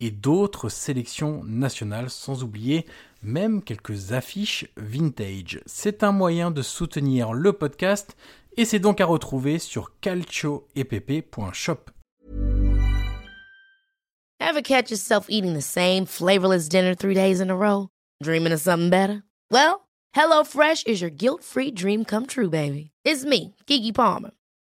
et d'autres sélections nationales, sans oublier même quelques affiches vintage. C'est un moyen de soutenir le podcast et c'est donc à retrouver sur calcioepp.shop. Ever catch yourself eating the same flavorless dinner three days in a row? Dreaming of something better? Well, HelloFresh is your guilt-free dream come true, baby. It's me, Kiki Palmer.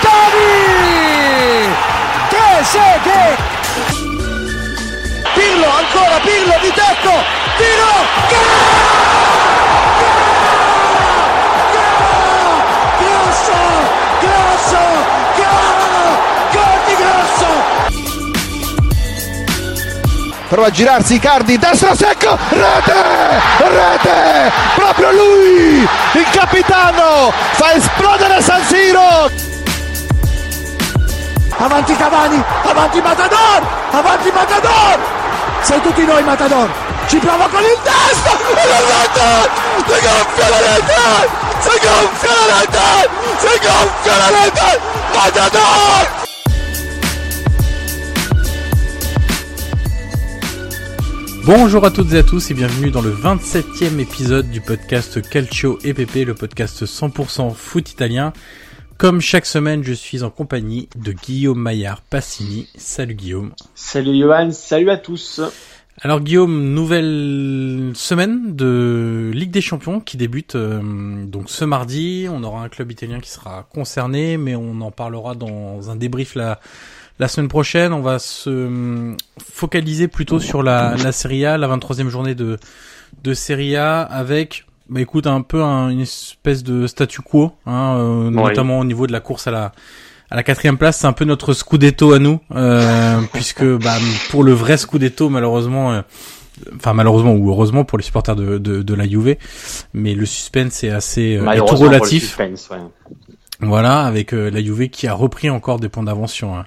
Totti, Trezeguet, Pirlo, ancora Pirlo di tacco, tiro, Grosso, grosso, gol, gol grosso. Prova a girarsi Icardi, destro secco, rete, rete, proprio lui, il capitano, fa esplodere San Siro. Avanti Cavani, avanti Matador, avanti Matador, sei tutti noi Matador, ci prova con il destro, e la rete, si gonfia la rete, si gonfia la rete, si gonfia la rete, Matador! Bonjour à toutes et à tous et bienvenue dans le 27e épisode du podcast Calcio EPP, le podcast 100% foot italien. Comme chaque semaine, je suis en compagnie de Guillaume Maillard Passini. Salut Guillaume. Salut Johan, salut à tous. Alors Guillaume, nouvelle semaine de Ligue des Champions qui débute euh, donc ce mardi. On aura un club italien qui sera concerné, mais on en parlera dans un débrief la la semaine prochaine. On va se euh, focaliser plutôt sur la, la Serie A, la 23e journée de de Serie A avec bah écoute un peu un- une espèce de statu quo, hein, euh, notamment au niveau de la course à la à la quatrième place, c'est un peu notre scudetto à nous, euh, puisque bah, pour le vrai scudetto, malheureusement, euh, enfin malheureusement ou heureusement pour les supporters de, de, de la Juve, mais le suspense est assez euh, est tout Malheureusement pour le relatif. suspense, ouais. Voilà, avec euh, la Juve qui a repris encore des points d'avance sur,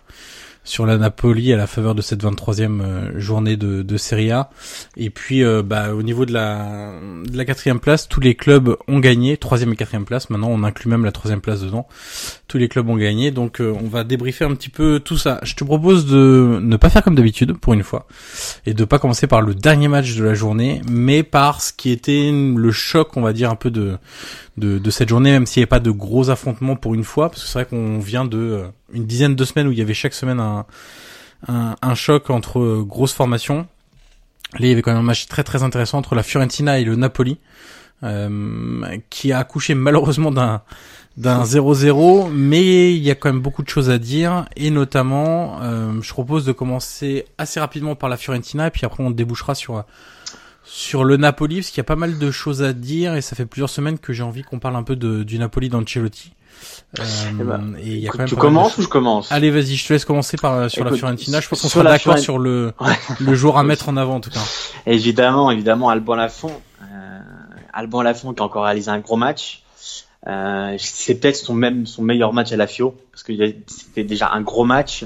sur la Napoli à la faveur de cette 23e euh, journée de, de Serie A. Et puis, euh, bah, au niveau de la, de la quatrième place, tous les clubs ont gagné, troisième et quatrième place. Maintenant, on inclut même la troisième place dedans. Tous les clubs ont gagné, donc euh, on va débriefer un petit peu tout ça. Je te propose de ne pas faire comme d'habitude pour une fois et de pas commencer par le dernier match de la journée, mais par ce qui était le choc, on va dire un peu de de, de cette journée, même s'il n'y avait pas de gros affrontements pour une fois, parce que c'est vrai qu'on vient de euh, une dizaine de semaines où il y avait chaque semaine un, un, choc entre euh, grosses formations. Là, il y avait quand même un match très très intéressant entre la Fiorentina et le Napoli, euh, qui a accouché malheureusement d'un d'un 0-0, mais il y a quand même beaucoup de choses à dire, et notamment, euh, je propose de commencer assez rapidement par la Fiorentina, et puis après on débouchera sur sur le Napoli, parce qu'il y a pas mal de choses à dire, et ça fait plusieurs semaines que j'ai envie qu'on parle un peu de, du Napoli d'Ancelotti. Euh, eh ben, et y a quand même tu commences ou je commence? Allez, vas-y, je te laisse commencer par sur la Fiorentina. Je pense qu'on sera d'accord sur le le jour à mettre en avant en tout cas. Évidemment, évidemment, Alban Lafont, euh, Alban Lafont qui a encore réalisé un gros match. Euh, c'est peut-être son même son meilleur match à la Fio parce que c'était déjà un gros match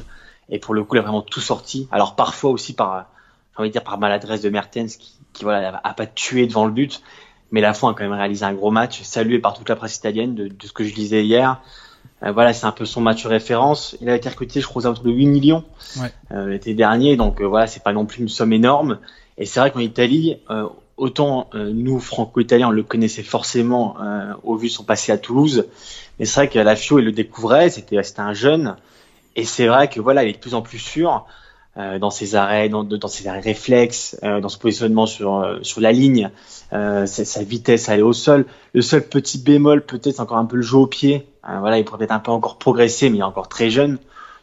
et pour le coup il a vraiment tout sorti. Alors parfois aussi par j'ai envie de dire par maladresse de Mertens qui, qui voilà a pas tué devant le but, mais Lafont a quand même réalisé un gros match, salué par toute la presse italienne de, de ce que je lisais hier. Euh, voilà, c'est un peu son match référence. Il a été recruté, je crois, autour de 8 millions ouais. euh, l'été dernier, donc euh, voilà, c'est pas non plus une somme énorme. Et c'est vrai qu'en Italie, euh, autant euh, nous, franco-italiens, on le connaissait forcément au vu de son passé à Toulouse, mais c'est vrai qu'à la FIO, il le découvrait, c'était un jeune, et c'est vrai que voilà, il est de plus en plus sûr. Euh, dans ses arrêts, dans, dans ses réflexes, euh, dans ce positionnement sur euh, sur la ligne, sa, sa, vitesse à aller au sol. Le seul petit bémol peut-être encore un peu le jeu au pied. voilà, il pourrait peut-être un peu encore progresser, mais il est encore très jeune.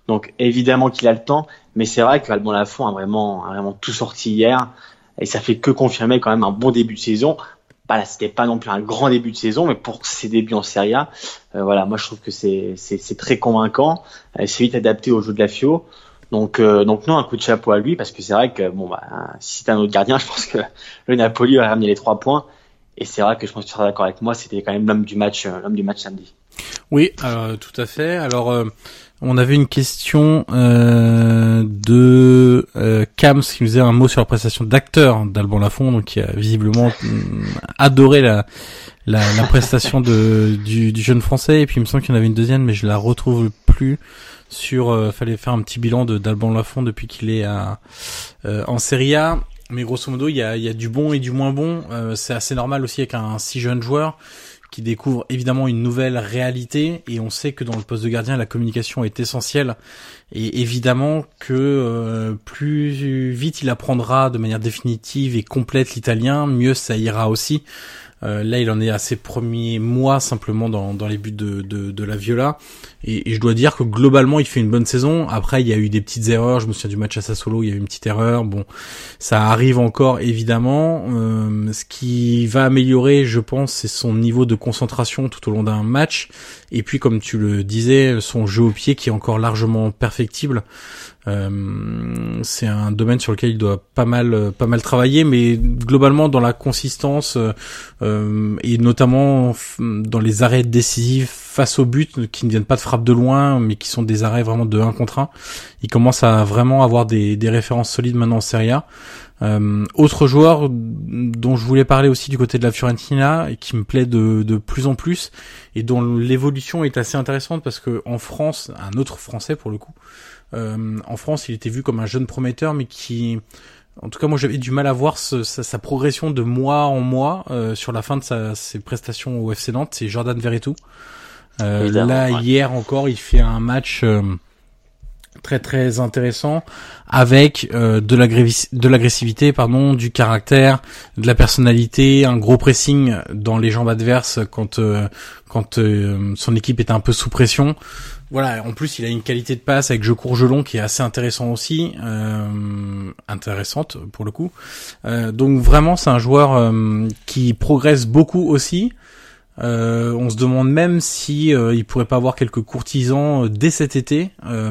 Donc évidemment qu'il a le temps, mais c'est vrai qu'Alban Lafont a vraiment a vraiment tout sorti hier et ça fait que confirmer quand même un bon début de saison. Bah là, c'était pas non plus un grand début de saison, mais pour ses débuts en Serie A, voilà, moi je trouve que c'est c'est très convaincant. c'est vite adapté au jeu de la Fio. Donc, euh, donc non, un coup de chapeau à lui parce que c'est vrai que bon bah si c'était un autre gardien, je pense que le Napoli va ramener les trois points. Et c'est vrai que je pense que tu seras d'accord avec moi, c'était quand même l'homme du match, euh, l'homme du match samedi. Oui, euh, tout à fait. Alors, on avait une question euh, de Kams qui nous faisait un mot sur la prestation d'acteur d'Alban Lafont, donc qui a visiblement adoré la, prestation du, jeune français. Et puis il me semble qu'il y en avait une deuxième, mais je la retrouve plus sur euh, fallait faire un petit bilan de d'Alban Lafont depuis qu'il est à, euh, en Serie A. Mais grosso modo, il y a, y a du bon et du moins bon. Euh, c'est assez normal aussi avec un si jeune joueur qui découvre évidemment une nouvelle réalité et on sait que dans le poste de gardien la communication est essentielle et évidemment que euh, plus vite il apprendra de manière définitive et complète l'italien mieux ça ira aussi euh, là, il en est à ses premiers mois simplement dans, dans les buts de, de, la Viola. Et, je dois dire que globalement, il fait une bonne saison. Après, il y a eu des petites erreurs. Je me souviens du match à Sassolo, il y a eu une petite erreur. Bon, ça arrive encore évidemment. Euh, ce qui va améliorer, je pense, c'est son niveau de concentration tout au long d'un match. Et puis, comme tu le disais, son jeu au pied qui est encore largement perfectible. Euh, c'est un domaine sur lequel il doit pas mal pas mal travailler, mais globalement dans la consistance euh, et notamment dans les arrêts décisifs face au but qui ne viennent pas de frappe de loin, mais qui sont des arrêts vraiment de 1 contre 1. Il commence à vraiment avoir des, des références solides maintenant en Serie A. Euh, autre joueur dont je voulais parler aussi du côté de la Fiorentina et qui me plaît de, de plus en plus et dont l'évolution est assez intéressante parce que en France, un autre Français pour le coup, euh, en France, il était vu comme un jeune prometteur, mais qui, en tout cas, moi j'avais du mal à voir sa, sa, progression de mois en mois euh, sur la fin de sa, ses prestations au FC Nantes. C'est Jordan Verretou. Euh, là, hier encore, il fait un match euh, très très intéressant avec euh, de l'agressivité, pardon, du caractère, de la personnalité, un gros pressing dans les jambes adverses quand quand son équipe est un peu sous pression. Voilà, en plus il a une qualité de passe avec jeu court jeu qui est assez intéressant aussi, euh, intéressante pour le coup. Euh, donc vraiment c'est un joueur euh, qui progresse beaucoup aussi. Euh, on se demande même si il pourrait pas avoir quelques courtisans dès cet été,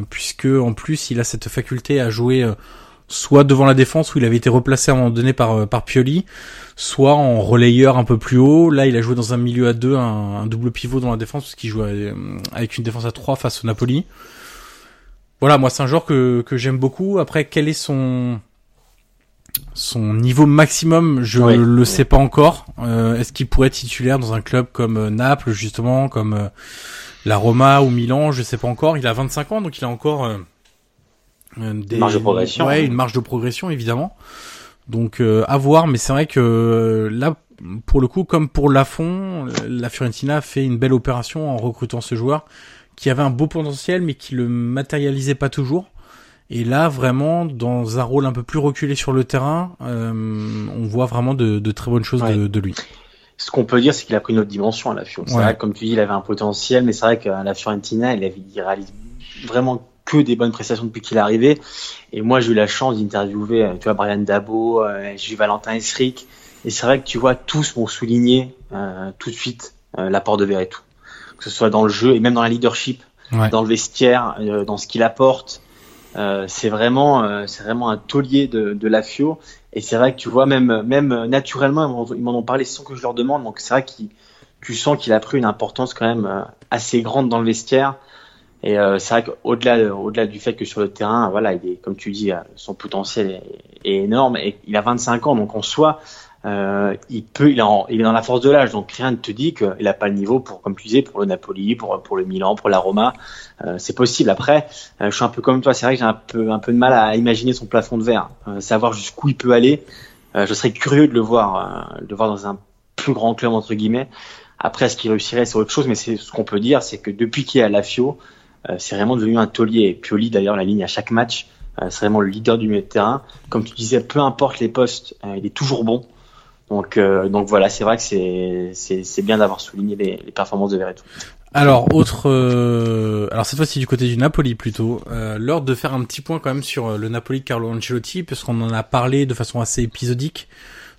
puisque en plus il a cette faculté à jouer soit devant la défense où il avait été replacé à un moment donné par par Pioli, soit en relayeur un peu plus haut. Là, il a joué dans un milieu à deux, un, double pivot dans la défense, parce qu'il joue euh, avec une défense à trois face au Napoli. Voilà, moi, c'est un joueur que, que j'aime beaucoup. Après, quel est son son niveau maximum, je le sais pas encore. Euh, est-ce qu'il pourrait être titulaire dans un club comme euh, Naples, justement, comme la Roma ou Milan? Je sais pas encore. Il a 25 ans, donc il a encore des... marge de progression. Ouais, une marge de progression, évidemment. Donc euh, à voir, mais c'est vrai que euh, là, pour le coup, comme pour Lafont, la Fiorentina a fait une belle opération en recrutant ce joueur qui avait un beau potentiel, mais qui le matérialisait pas toujours. Et là, vraiment, dans un rôle un peu plus reculé sur le terrain, euh, on voit vraiment de, de très bonnes choses de, de, lui. Ce qu'on peut dire, c'est qu'il a pris une autre dimension à la Fiorentina. Comme tu dis, il avait un potentiel, mais c'est vrai qu'à la Fiorentina, il, avait, il réalise vraiment que des bonnes prestations depuis qu'il est arrivé. Et moi, j'ai eu la chance d'interviewer, euh, tu vois, Brian Dabo, euh, j'ai eu Valentin Esric. Et c'est vrai que tu vois, tous m'ont souligné euh, tout de suite euh, l'apport de Verretou. que ce soit dans le jeu et même dans la leadership, dans le vestiaire, dans ce qu'il apporte. c'est vraiment, c'est vraiment un taulier de, de la FIO. Et c'est vrai que tu vois, même, même naturellement, ils m'en ont parlé sans que je leur demande. Donc c'est vrai que tu sens qu'il a pris une importance quand même assez grande dans le vestiaire. Et euh, c'est vrai qu'au-delà au-delà du fait que sur le terrain, voilà, il est, comme tu dis, euh, son potentiel est, énorme et il a 25 ans, donc en soi, euh, il peut, il est, il est dans la force de l'âge, donc rien ne te dit qu'il n'a pas le niveau pour, comme tu disais, pour le Napoli, pour pour le Milan, pour la Roma. Euh, c'est possible. Après, euh, je suis un peu comme toi. C'est vrai que j'ai un peu un peu de mal à imaginer son plafond de verre, savoir jusqu'où il peut aller. je serais curieux de le voir, de le voir dans un plus grand club entre guillemets. Après, ce qu'il réussirait, c'est autre chose, mais c'est ce qu'on peut dire, c'est que depuis qu'il est à la FIO, euh, c'est vraiment devenu un taulier. Pioli, d'ailleurs, la ligne à chaque match, euh, c'est vraiment le leader du milieu de terrain. Comme tu disais, peu importe les postes, euh, il est toujours bon. Donc, donc voilà, c'est vrai que c'est bien d'avoir souligné les, les, performances de Veretout. Alors autre, alors cette fois-ci du côté du Napoli plutôt, euh, l'heure de faire un petit point quand même sur le Napoli de Carlo Ancelotti, puisqu'on en a parlé de façon assez épisodique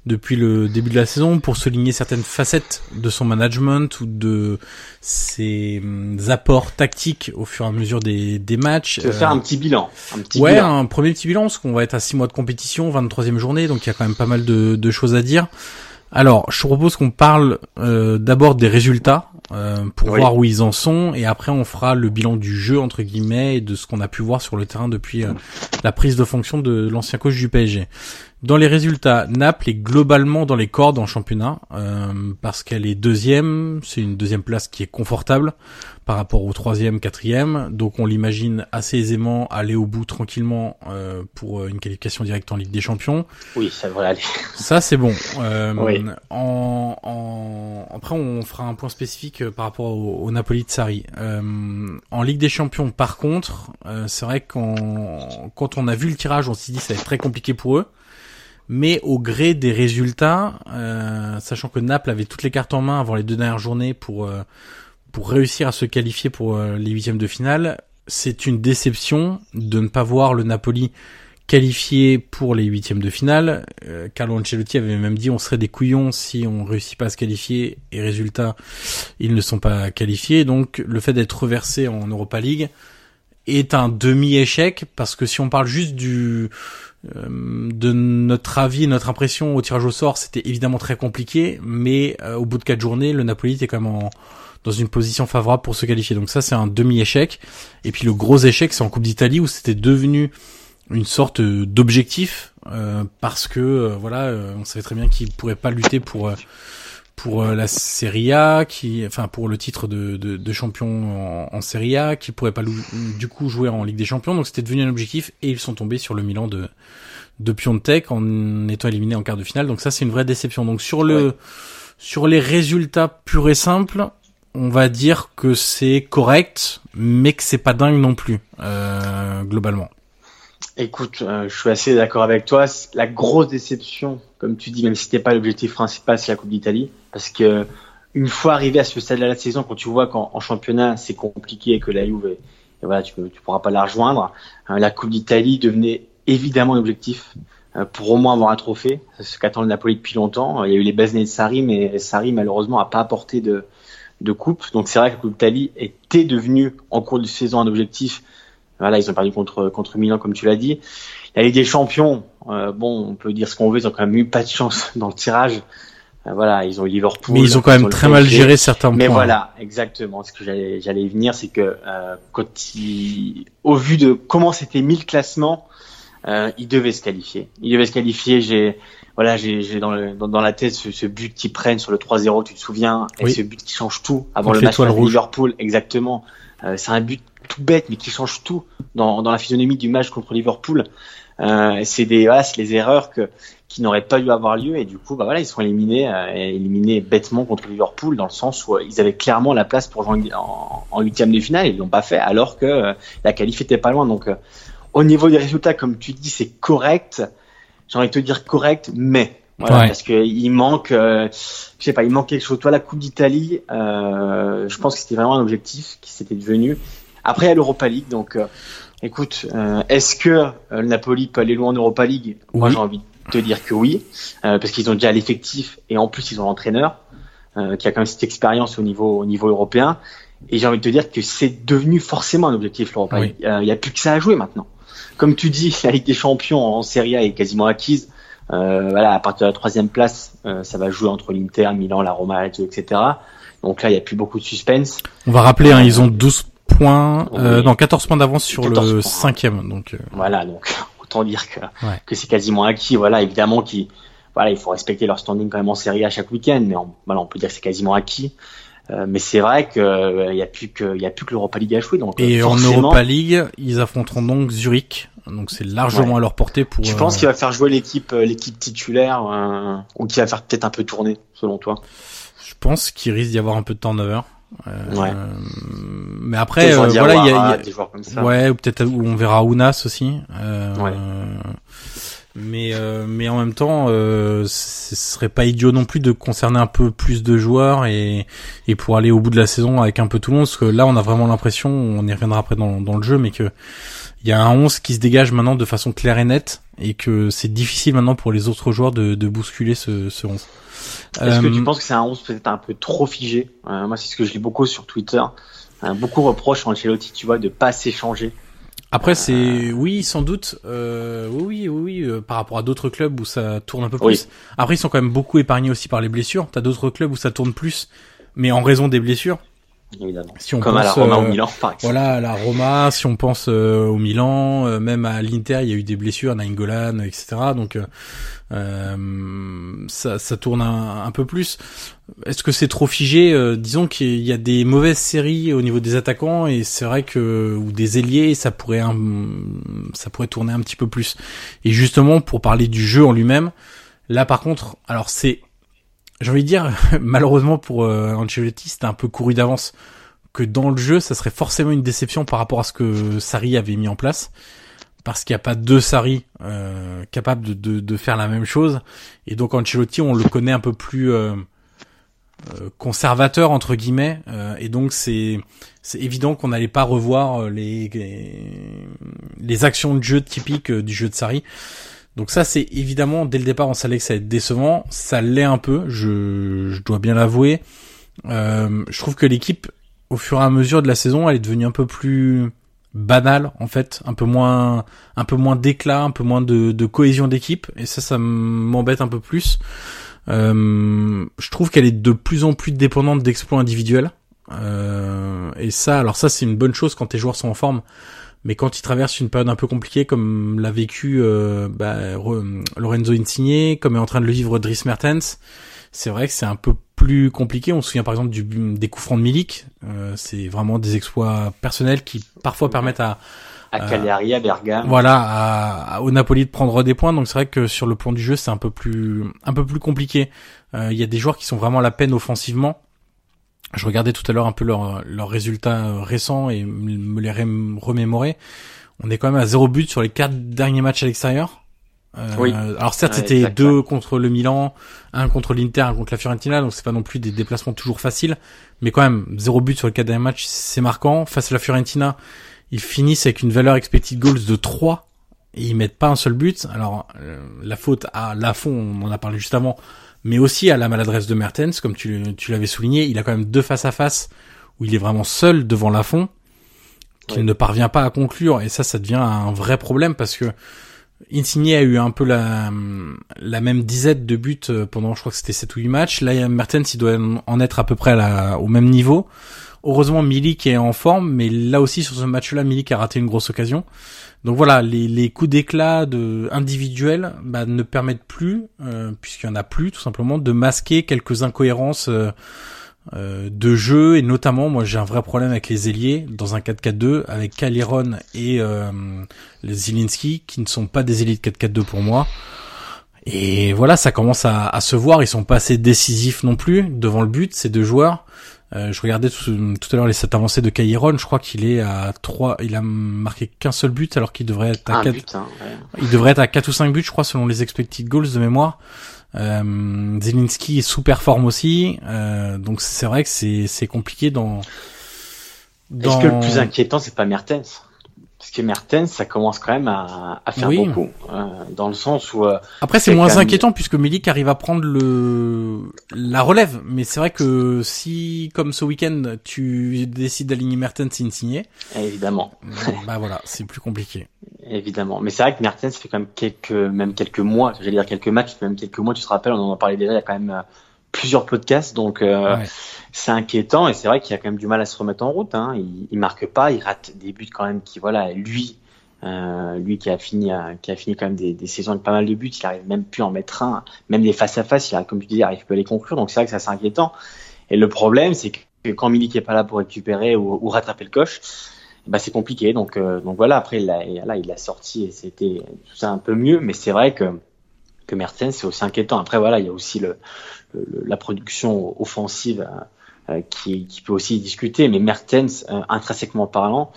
depuis le début de la saison pour souligner certaines facettes de son management ou de ses hum, apports tactiques au fur et à mesure des, des matchs. Tu veux faire un petit bilan. Un petit ouais, un premier petit bilan parce qu'on va être à 6 mois de compétition, 23e journée, donc il y a quand même pas mal de, de choses à dire. Alors, je propose qu'on parle euh, d'abord des résultats euh, pour voir où ils en sont, et après on fera le bilan du jeu entre guillemets et de ce qu'on a pu voir sur le terrain depuis euh, la prise de fonction de l'ancien coach du PSG. Dans les résultats, Naples est globalement dans les cordes en championnat euh, parce qu'elle est deuxième. C'est une deuxième place qui est confortable par rapport au troisième, quatrième. Donc on l'imagine assez aisément aller au bout tranquillement euh, pour une qualification directe en Ligue des Champions. Oui, ça devrait aller. Ça c'est bon. Euh, en, en, Après on fera un point spécifique par rapport au, au Napoli de Sarri. en Ligue des Champions, par contre, c'est vrai qu'en quand on a vu le tirage, on s'est dit ça va être très compliqué pour eux mais au gré des résultats, euh, sachant que Naples avait toutes les cartes en main avant les deux dernières journées pour euh, pour réussir à se qualifier pour euh, les huitièmes de finale, c'est une déception de ne pas voir le Napoli qualifié pour les huitièmes de finale. Carlo Ancelotti avait même dit on serait des couillons si on réussit pas à se qualifier et résultat ils ne sont pas qualifiés. Donc le fait d'être reversé en Europa League est un demi-échec parce que si on parle juste du euh, de notre avis, notre impression au tirage au sort, c'était évidemment très compliqué, mais euh, au bout de quatre journées, le Napoli était quand même dans une position favorable pour se qualifier. Donc ça, c'est un demi-échec. Et puis le gros échec, c'est en Coupe d'Italie où c'était devenu une sorte d'objectif euh, parce que voilà, on savait très bien qu'il pourrait pas lutter pour pour euh, la Serie A, qui, enfin pour le titre de, de, de champion en, en, Serie A, qui pourrait pas du coup jouer en Ligue des Champions. Donc c'était devenu un objectif et ils sont tombés sur le Milan de de Piontek en étant éliminés en quart de finale. Donc ça c'est une vraie déception. Donc sur le sur les résultats purs et simples, on va dire que c'est correct, mais que c'est pas dingue non plus euh, globalement. Écoute, euh, je suis assez d'accord avec toi. La grosse déception, comme tu dis, même si c'était pas l'objectif principal, c'est la Coupe d'Italie, parce que une fois arrivé à ce stade de la saison, quand tu vois qu'en championnat c'est compliqué et que la Juve, et voilà, tu, tu pourras pas la rejoindre, hein, la Coupe d'Italie devenait évidemment l'objectif euh, pour au moins avoir un trophée. Ce qu'attend le Napoli depuis longtemps. Il y a eu les Besnés de Sarri, mais Sarri malheureusement a pas apporté de, de coupe. Donc c'est vrai que la Coupe d'Italie était devenue en cours de saison un objectif voilà, ils ont perdu contre contre Milan comme tu l'as dit. La Ligue des Champions, euh, bon, on peut dire ce qu'on veut, ils ont quand même eu pas de chance dans le tirage. Euh, voilà, ils ont eu Liverpool. Mais ils ont quand même très mal géré certains points. Mais voilà, exactement. Ce que j'allais venir, c'est que euh, quand ils, au vu de comment c'était mis le classement, euh, ils devaient se qualifier. Ils devaient se qualifier. J'ai voilà, j'ai dans, dans, dans, la tête ce, ce but qu'ils prennent sur le 3-0, tu te souviens, et ce but qui change tout avant le match de Liverpool, exactement. Euh, c'est un but tout bête, mais qui change tout dans, dans la physionomie du match contre Liverpool. Euh, c'est des, voilà, les erreurs que, qui n'auraient pas dû avoir lieu et du coup, bah voilà, ils sont éliminés, euh, éliminés bêtement contre Liverpool dans le sens où euh, ils avaient clairement la place pour jouer en huitième de finale, ils l'ont pas fait alors que euh, la qualif était pas loin. Donc, au niveau des résultats, comme tu dis, c'est correct. J'ai envie de te dire correct, mais voilà, parce que il manque, je sais pas, il manque quelque chose. Toi, la Coupe d'Italie, je pense que c'était vraiment un objectif qui s'était devenu. Après, il y a l'Europa League, donc euh, écoute, euh, est-ce que euh, le Napoli peut aller loin en Europa League? Moi, j'ai envie de te dire que oui, parce qu'ils ont déjà l'effectif et en plus ils ont l'entraîneur qui a quand même cette expérience au niveau au niveau européen. Et j'ai envie de te dire que c'est devenu forcément un objectif l'Europa League. Il n'y a plus que ça à jouer maintenant. Comme tu dis, la Ligue des Champions en Serie A est quasiment acquise. Euh, voilà, à partir de la troisième place, euh, ça va jouer entre l'Inter, Milan, la Roma, etc. Donc là, il n'y a plus beaucoup de suspense. On va rappeler, hein, ils ont 12 points, euh, non 14 points d'avance sur le cinquième. Donc voilà, donc autant dire que que c'est quasiment acquis. Voilà, évidemment qui voilà, il faut respecter leur standing quand même en Serie A chaque week-end, mais on, voilà, on peut dire que c'est quasiment acquis. Euh, mais c'est vrai qu'il euh, n'y a plus que il y a plus que l'Europa League à jouer. Donc et en Europa League, ils affronteront donc Zurich. Donc c'est largement à leur portée pour. Tu penses euh, qu'il va faire jouer l'équipe l'équipe titulaire ou qu'il va faire peut-être un peu tourner selon toi? Je pense qu'il risque d'y avoir un peu de turnover. Euh, ouais. Mais après, voilà, il y a, y a... ouais, ou peut-être on verra Ounas aussi. Euh, ouais mais euh, mais en même temps euh, ce serait pas idiot non plus de concerner un peu plus de joueurs et et pour aller au bout de la saison avec un peu tout le monde parce que là on a vraiment l'impression on y reviendra après dans dans le jeu mais que il y a un 11 qui se dégage maintenant de façon claire et nette et que c'est difficile maintenant pour les autres joueurs de, de bousculer ce, ce 11. Est-ce que tu euh, penses que c'est un 11 peut-être un peu trop figé? Euh, Moi c'est ce que je lis beaucoup sur Twitter. beaucoup reprochent à Ancelotti, tu vois, de pas s'échanger après, c'est oui, sans doute. Euh, oui, oui, oui, euh, par rapport à d'autres clubs où ça tourne un peu plus. Après, ils sont quand même beaucoup épargnés aussi par les blessures. T'as d'autres clubs où ça tourne plus, mais en raison des blessures. Évidemment. Si on Comme pense, à la Roma au euh, Milan, par exemple. Voilà, à la Roma, si on pense euh, au Milan, euh, même à l'Inter, il y a eu des blessures, Nainggolan, etc. Donc ça, ça tourne un, peu plus. Est-ce que c'est trop figé? Disons qu'il y a des mauvaises séries au niveau des attaquants et c'est vrai que ou des ailiers, ça pourrait un, ça pourrait tourner un petit peu plus. Et justement, pour parler du jeu en lui-même, là par contre, alors c'est j'ai envie de dire, malheureusement pour euh, Ancelotti, c'était un peu couru d'avance que dans le jeu, ça serait forcément une déception par rapport à ce que Sari avait mis en place. Parce qu'il n'y a pas deux Sari euh, capables de, faire la même chose. Et donc Ancelotti, on le connaît un peu plus euh, conservateur entre guillemets. Et donc c'est évident qu'on n'allait pas revoir les, les actions de jeu typiques du jeu de Sari. Donc ça, c'est évidemment, dès le départ, on savait que ça allait être décevant. Ça l'est un peu, je, je dois bien l'avouer. Euh, je trouve que l'équipe, au fur et à mesure de la saison, elle est devenue un peu plus banale, en fait. Un peu moins, un peu moins d'éclat, un peu moins de, de cohésion d'équipe. Et ça, ça m'embête un peu plus. Euh, je trouve qu'elle est de plus en plus dépendante d'exploits individuels. Euh, et ça, alors ça, c'est une bonne chose quand tes joueurs sont en forme mais quand il traverse une période un peu compliquée, comme l'a vécu euh, bah, Lorenzo Insigne, comme est en train de le vivre Dries Mertens, c'est vrai que c'est un peu plus compliqué. On se souvient par exemple du, des coups francs de Milik. Euh, c'est vraiment des exploits personnels qui parfois permettent à à Cagliari, à Bergame. Voilà, à, au Napoli de prendre des points. Donc c'est vrai que sur le plan du jeu, c'est un peu plus un peu plus compliqué. Euh, il y a des joueurs qui sont vraiment à la peine offensivement je regardais tout à l'heure un peu leurs leurs résultats euh, récents et me les remémorer. On est quand même à zéro but sur les quatre derniers matchs à l'extérieur. Euh, oui. Alors certes, c'était deux contre le Milan, un contre l'Inter, un contre la Fiorentina, donc c'est pas non plus des déplacements toujours faciles, mais quand même zéro but sur les quatre derniers matchs, c'est marquant. Face à la Fiorentina, ils finissent avec une valeur expected goals de 3 et ils mettent pas un seul but. Alors euh, la faute à Lafont, on en a parlé juste avant, mais aussi à la maladresse de Mertens, comme tu, tu l'avais souligné, il a quand même deux face à face où il est vraiment seul devant Lafont, qu'il ne parvient pas à conclure, et ça, ça devient un vrai problème parce que Insigne a eu un peu la, la même dizaine de buts euh, pendant, je crois que c'était 7 ou 8 matchs. Là, Mertens, il doit en être à peu près à la, au même niveau. Heureusement, Milik est en forme, mais là aussi, sur ce match-là, Milik a raté une grosse occasion. Donc voilà, les, les coups d'éclat de individuels bah, ne permettent plus, euh, puisqu'il y en a plus tout simplement, de masquer quelques incohérences euh, euh, de jeu et notamment, moi j'ai un vrai problème avec les ailiers dans un 4-4-2 avec Kaliron et Zilinski qui ne sont pas des élites 4-4-2 pour moi. Et voilà, ça commence à, à, se voir. Ils sont pas assez décisifs non plus devant le but ces deux joueurs. Euh, je regardais tout, à l'heure les stats avancées de Kairon, je crois qu'il est à 3, il a marqué qu'un seul but alors qu'il devrait être à 4, hein, il devrait être à 4 ou 5 buts je crois selon les expected goals de mémoire. Euh, Zelinski est sous performe aussi, euh, donc c'est vrai que c'est c'est compliqué dans. dans... Est-ce que le plus inquiétant c'est pas Mertens? Parce que Mertens, ça commence quand même à, à faire Oui. beaucoup, euh, dans le sens où euh, Après, c'est moins même- inquiétant puisque Milik arrive à prendre le la relève. Mais c'est vrai que si, comme ce week-end, tu décides d'aligner Mertens Insigné, évidemment, bah voilà, c'est plus compliqué. évidemment. Mais c'est vrai que Mertens ça fait quand même quelques, même quelques mois, j'allais dire quelques matchs, même quelques mois. Tu te rappelles, on en parlait déjà. Il y a quand même euh, plusieurs podcasts, donc euh, Ouais. c'est inquiétant. Et c'est vrai qu'il a quand même du mal à se remettre en route. Hein. Il, il marque pas, il rate des buts quand même. Qui voilà, lui. Euh, lui qui a fini à- qui a fini quand même des, des saisons avec pas mal de buts, il arrive même plus à en mettre un, même des face à face, il arrive, comme tu dis, il arrive plus à les conclure, donc c'est vrai que ça c'est inquiétant. Et le problème, c'est que quand Milik est pas là pour récupérer ou, ou rattraper le coche, bah c'est compliqué. Donc euh, donc voilà, après il l'a et là il l'a sorti et c'était tout ça un peu mieux, mais c'est vrai que Mertens c'est aussi inquiétant. Après voilà, il y a aussi la production offensive euh, qui peut aussi discuter, mais Mertens euh, intrinsèquement parlant,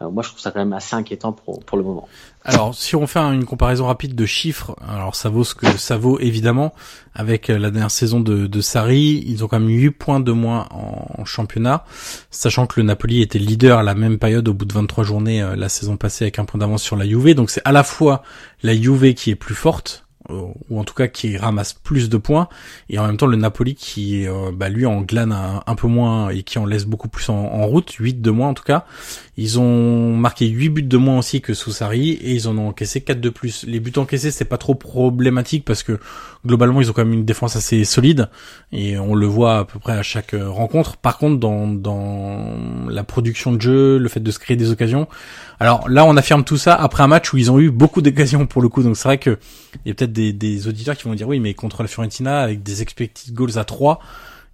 euh, moi je trouve ça quand même assez inquiétant pour le moment. Alors, si on fait un- une comparaison rapide de chiffres, alors ça vaut ce que ça vaut évidemment. Avec la dernière saison de, de Sarri, ils ont quand même 8 points de moins en, en championnat, sachant que le Napoli était leader à la même période au bout de 23 journées la saison passée avec un point d'avance sur la Juve. Donc c'est à la fois la Juve qui est plus forte, ou en tout cas qui ramasse plus de points, et en même temps le Napoli qui, euh, bah, lui, en glane un, peu moins et qui en laisse beaucoup plus en, en route, 8 de moins en tout cas. Ils ont marqué 8 buts de moins aussi que sous Sarri et ils en ont encaissé 4 de plus. Les buts encaissés, c'est pas trop problématique parce que globalement, ils ont quand même une défense assez solide et on le voit à peu près à chaque euh, rencontre. Par contre, dans, dans la production de jeu, le fait de se créer des occasions, alors là, on affirme tout ça après un match où ils ont eu beaucoup d'occasions pour le coup. Donc c'est vrai que il y a peut-être des, auditeurs qui vont dire oui, mais contre la Fiorentina avec des expected goals à 3,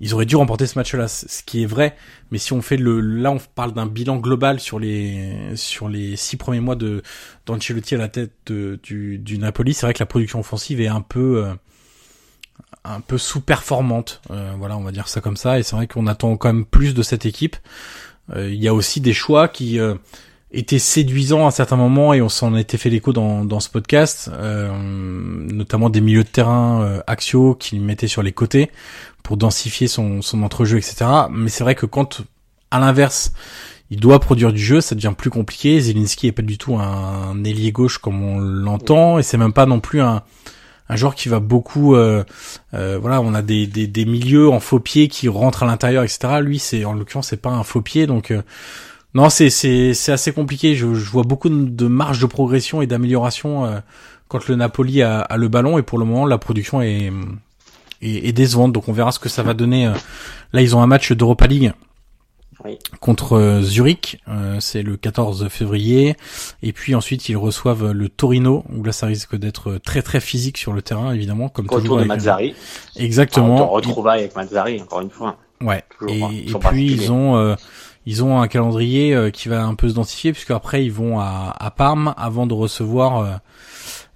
ils auraient dû remporter ce match-là, ce qui est vrai. Mais si on fait le, là, on parle d'un bilan global sur les sur les six premiers mois de d'Ancelotti à la tête du Napoli. C'est vrai que la production offensive est un peu euh, un peu sous-performante. Euh, voilà, on va dire ça comme ça. Et c'est vrai qu'on attend quand même plus de cette équipe. Euh, Il y a aussi des choix qui euh, étaient séduisants à certains moments et on s'en était fait l'écho dans, dans ce podcast, euh, notamment des milieux de terrain euh, axiaux qu'il mettait sur les côtés pour densifier son, son entrejeu, etc. Mais c'est vrai que quand, à l'inverse, il doit produire du jeu, ça devient plus compliqué. Zelinski est pas du tout un ailier gauche comme on l'entend, et c'est même pas non plus un, un joueur qui va beaucoup. euh, euh, voilà, on a des, des, milieux en faux pied qui rentrent à l'intérieur, etc. Lui, c'est en l'occurrence, c'est pas un faux pied, donc euh, non, c'est c'est c'est assez compliqué. Je, vois beaucoup de, marge de progression et d'amélioration quand le Napoli a, le ballon, et pour le moment, la production est est, est décevante. Donc on verra ce que ça va donner. Là, ils ont un match d'Europa League Oui. contre euh, Zurich, euh, c'est le 14 février, et puis ensuite ils reçoivent le Torino, où là ça risque d'être très très physique sur le terrain, évidemment, comme Retour toujours. de avec- Mazzari. Exactement. On retrouvaille avec Mazzari encore une fois. Ouais. Toujours, Et, puis ils ont euh, ils ont un calendrier euh, qui va un peu se densifier puisque après ils vont à, à Parme avant de recevoir euh,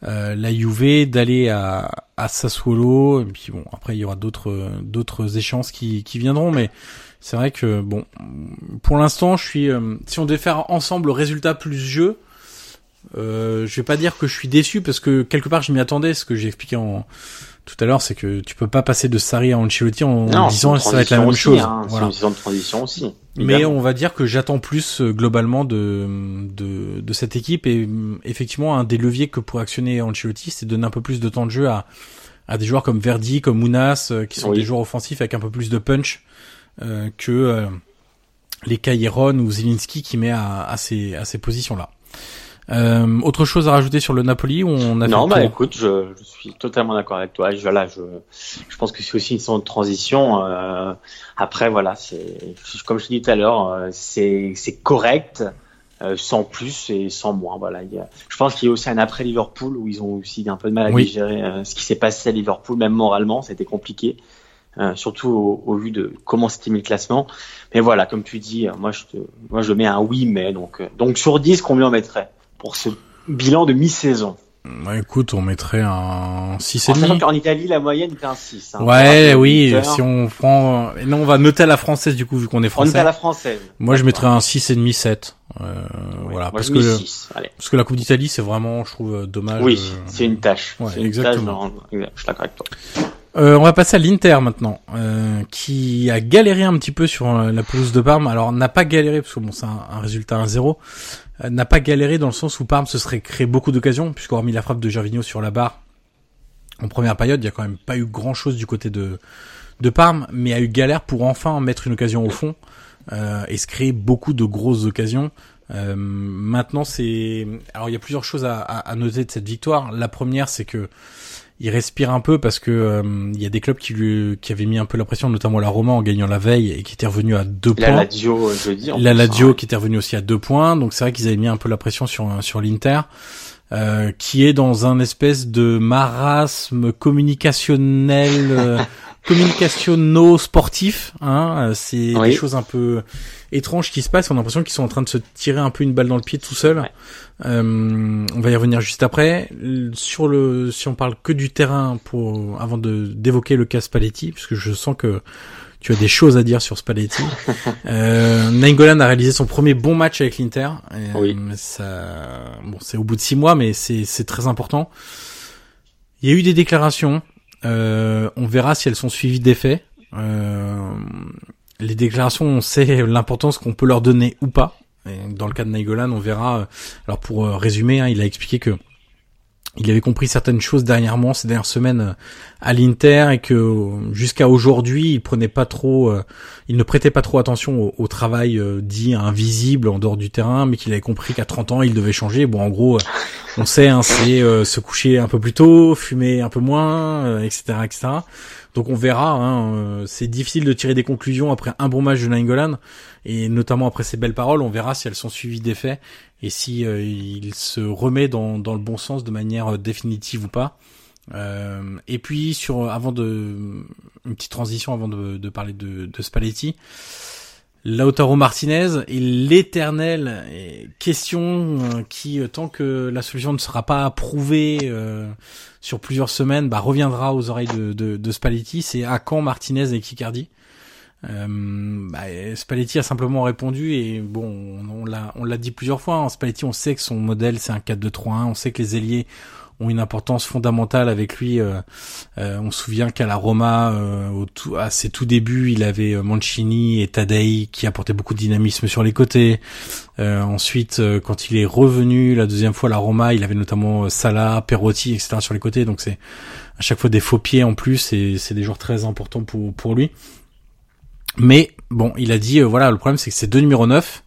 euh, la Juve, d'aller à, à Sassuolo et puis bon après il y aura d'autres euh, d'autres échéances qui qui viendront mais c'est vrai que bon pour l'instant je suis euh, si on devait faire ensemble résultat plus jeu euh, je vais pas dire que je suis déçu parce que quelque part je m'y attendais. Ce que j'ai expliqué en tout à l'heure c'est que tu peux pas passer de Sarri à Ancelotti en, Non, disant ça va être la même chose. hein, voilà. C'est une saison de transition aussi. mais on va dire que j'attends plus euh, globalement de, de de cette équipe. Et hum, effectivement un des leviers que pourrait actionner Ancelotti, c'est de donner un peu plus de temps de jeu à à des joueurs comme Verdi, comme Mounas, euh, qui sont Oui. des joueurs offensifs avec un peu plus de punch que euh, les Cailleron ou Zelinski qui met à, à ces à ces positions là. Euh, autre chose à rajouter sur le Napoli où on a Non, fait bah écoute, je, je suis totalement d'accord avec toi. Je, là, je, je pense que c'est aussi une saison de transition. euh, après, voilà, c'est comme je te dis tout à l'heure, euh, c'est c'est correct, euh, sans plus et sans moins. Voilà, il y a, je pense qu'il y a aussi un après Liverpool où ils ont aussi un peu de mal à Oui. digérer euh, ce qui s'est passé à Liverpool, même moralement, c'était compliqué. Euh, surtout au, au vu de comment s'était mis le classement. Mais voilà, comme tu dis, euh, moi je te, moi je mets un oui, mais donc euh, donc sur 10, combien on mettrait pour ce bilan de mi-saison Bah, écoute, on mettrait un 6 et en sachant demi. qu'en Italie, la moyenne est un 6. Hein, Ouais, oui, si on prend non, on va noter à la française du coup vu qu'on est On est français. à la française. Moi, je mettrais un 6 et demi 7. Euh, voilà, Moi, parce que mets 6. Allez. parce que la Coupe d'Italie, c'est vraiment, je trouve, euh, dommage. Oui, euh, c'est une tâche. ouais, C'est une exactement. tâche Je suis d'accord avec toi. Euh, on va passer à l'Inter maintenant, euh, qui a galéré un petit peu sur euh, la pelouse de Parme. Alors, n'a pas galéré parce que bon, c'est un, résultat 1-0. n'a pas galéré dans le sens où Parme se serait créé beaucoup d'occasions, puisqu'hormis la frappe de Gervinho sur la barre en première période, il y a quand même pas eu grand chose du côté de de Parme, mais a eu galère pour enfin mettre une occasion au fond euh, et se créer beaucoup de grosses occasions. Euh, maintenant, c'est alors il y a plusieurs choses à, à, noter de cette victoire. La première, c'est que il respire un peu parce que euh, il y a des clubs qui lui qui avaient mis un peu la pression, notamment la Roma en gagnant la veille et qui était revenu à deux la points. Lazio, je veux dire. La Lazio qui était revenu aussi à deux points, donc c'est vrai qu'ils avaient mis un peu la pression sur sur l'Inter. Euh, qui est dans un espèce de marasme communicationnel, euh, communicationno sportif. Hein, euh, c'est Oui. des choses un peu étranges qui se passent. On a l'impression qu'ils sont en train de se tirer un peu une balle dans le pied tout seul. Ouais. Euh, on va y revenir juste après. Sur le, si on parle que du terrain pour avant de d'évoquer le cas Spalletti, parce que je sens que tu as des choses à dire sur Spalletti. euh, Nainggolan a réalisé son premier bon match avec l'Inter. Oui. euh, Ça, bon, c'est au bout de six mois, mais c'est c'est très important. Il y a eu des déclarations. Euh, on verra si elles sont suivies d'effets. Euh, les déclarations, on sait l'importance qu'on peut leur donner ou pas. Dans le cas de Nainggolan, on verra. Alors pour euh, résumer, hein, il a expliqué que il avait compris certaines choses dernièrement, ces dernières semaines euh, à l'Inter et que euh, jusqu'à aujourd'hui, il prenait pas trop, euh, il ne prêtait pas trop attention au, travail dit invisible en dehors du terrain, mais qu'il avait compris qu'à 30 ans, il devait changer. Bon, en gros, on sait, hein, c'est se coucher un peu plus tôt, fumer un peu moins, etc., etc. Donc on verra. Hein, euh, c'est difficile de tirer des conclusions après un bon match de Nainggolan et notamment après ces belles paroles. On verra si elles sont suivies d'effets et si euh, il se remet dans, dans le bon sens de manière euh, définitive ou pas. Et puis sur avant de une petite transition avant de, parler de, de Spalletti. Lautaro Martinez est l'éternelle question qui, tant que la solution ne sera pas approuvée sur plusieurs semaines, bah, reviendra aux oreilles de, de, de Spalletti. C'est à quand Martinez et Kikardi euh, bah, Spalletti a simplement répondu et bon, on, on l'a dit plusieurs fois. En Spalletti, on sait que son modèle c'est un 4-2-3-1. On sait que les ailiers ont une importance fondamentale avec lui. Euh, euh, on se souvient qu'à la Roma, euh, à ses tout débuts, il avait Mancini et Tadei qui apportaient beaucoup de dynamisme sur les côtés. Ensuite, quand il est revenu la deuxième fois à la Roma, il avait notamment Salah, Perotti, etc. sur les côtés. Donc c'est à chaque fois des faux pieds en plus et c'est des joueurs très importants pour pour lui. Mais bon, il a dit euh, voilà, le problème c'est que c'est deux numéros 9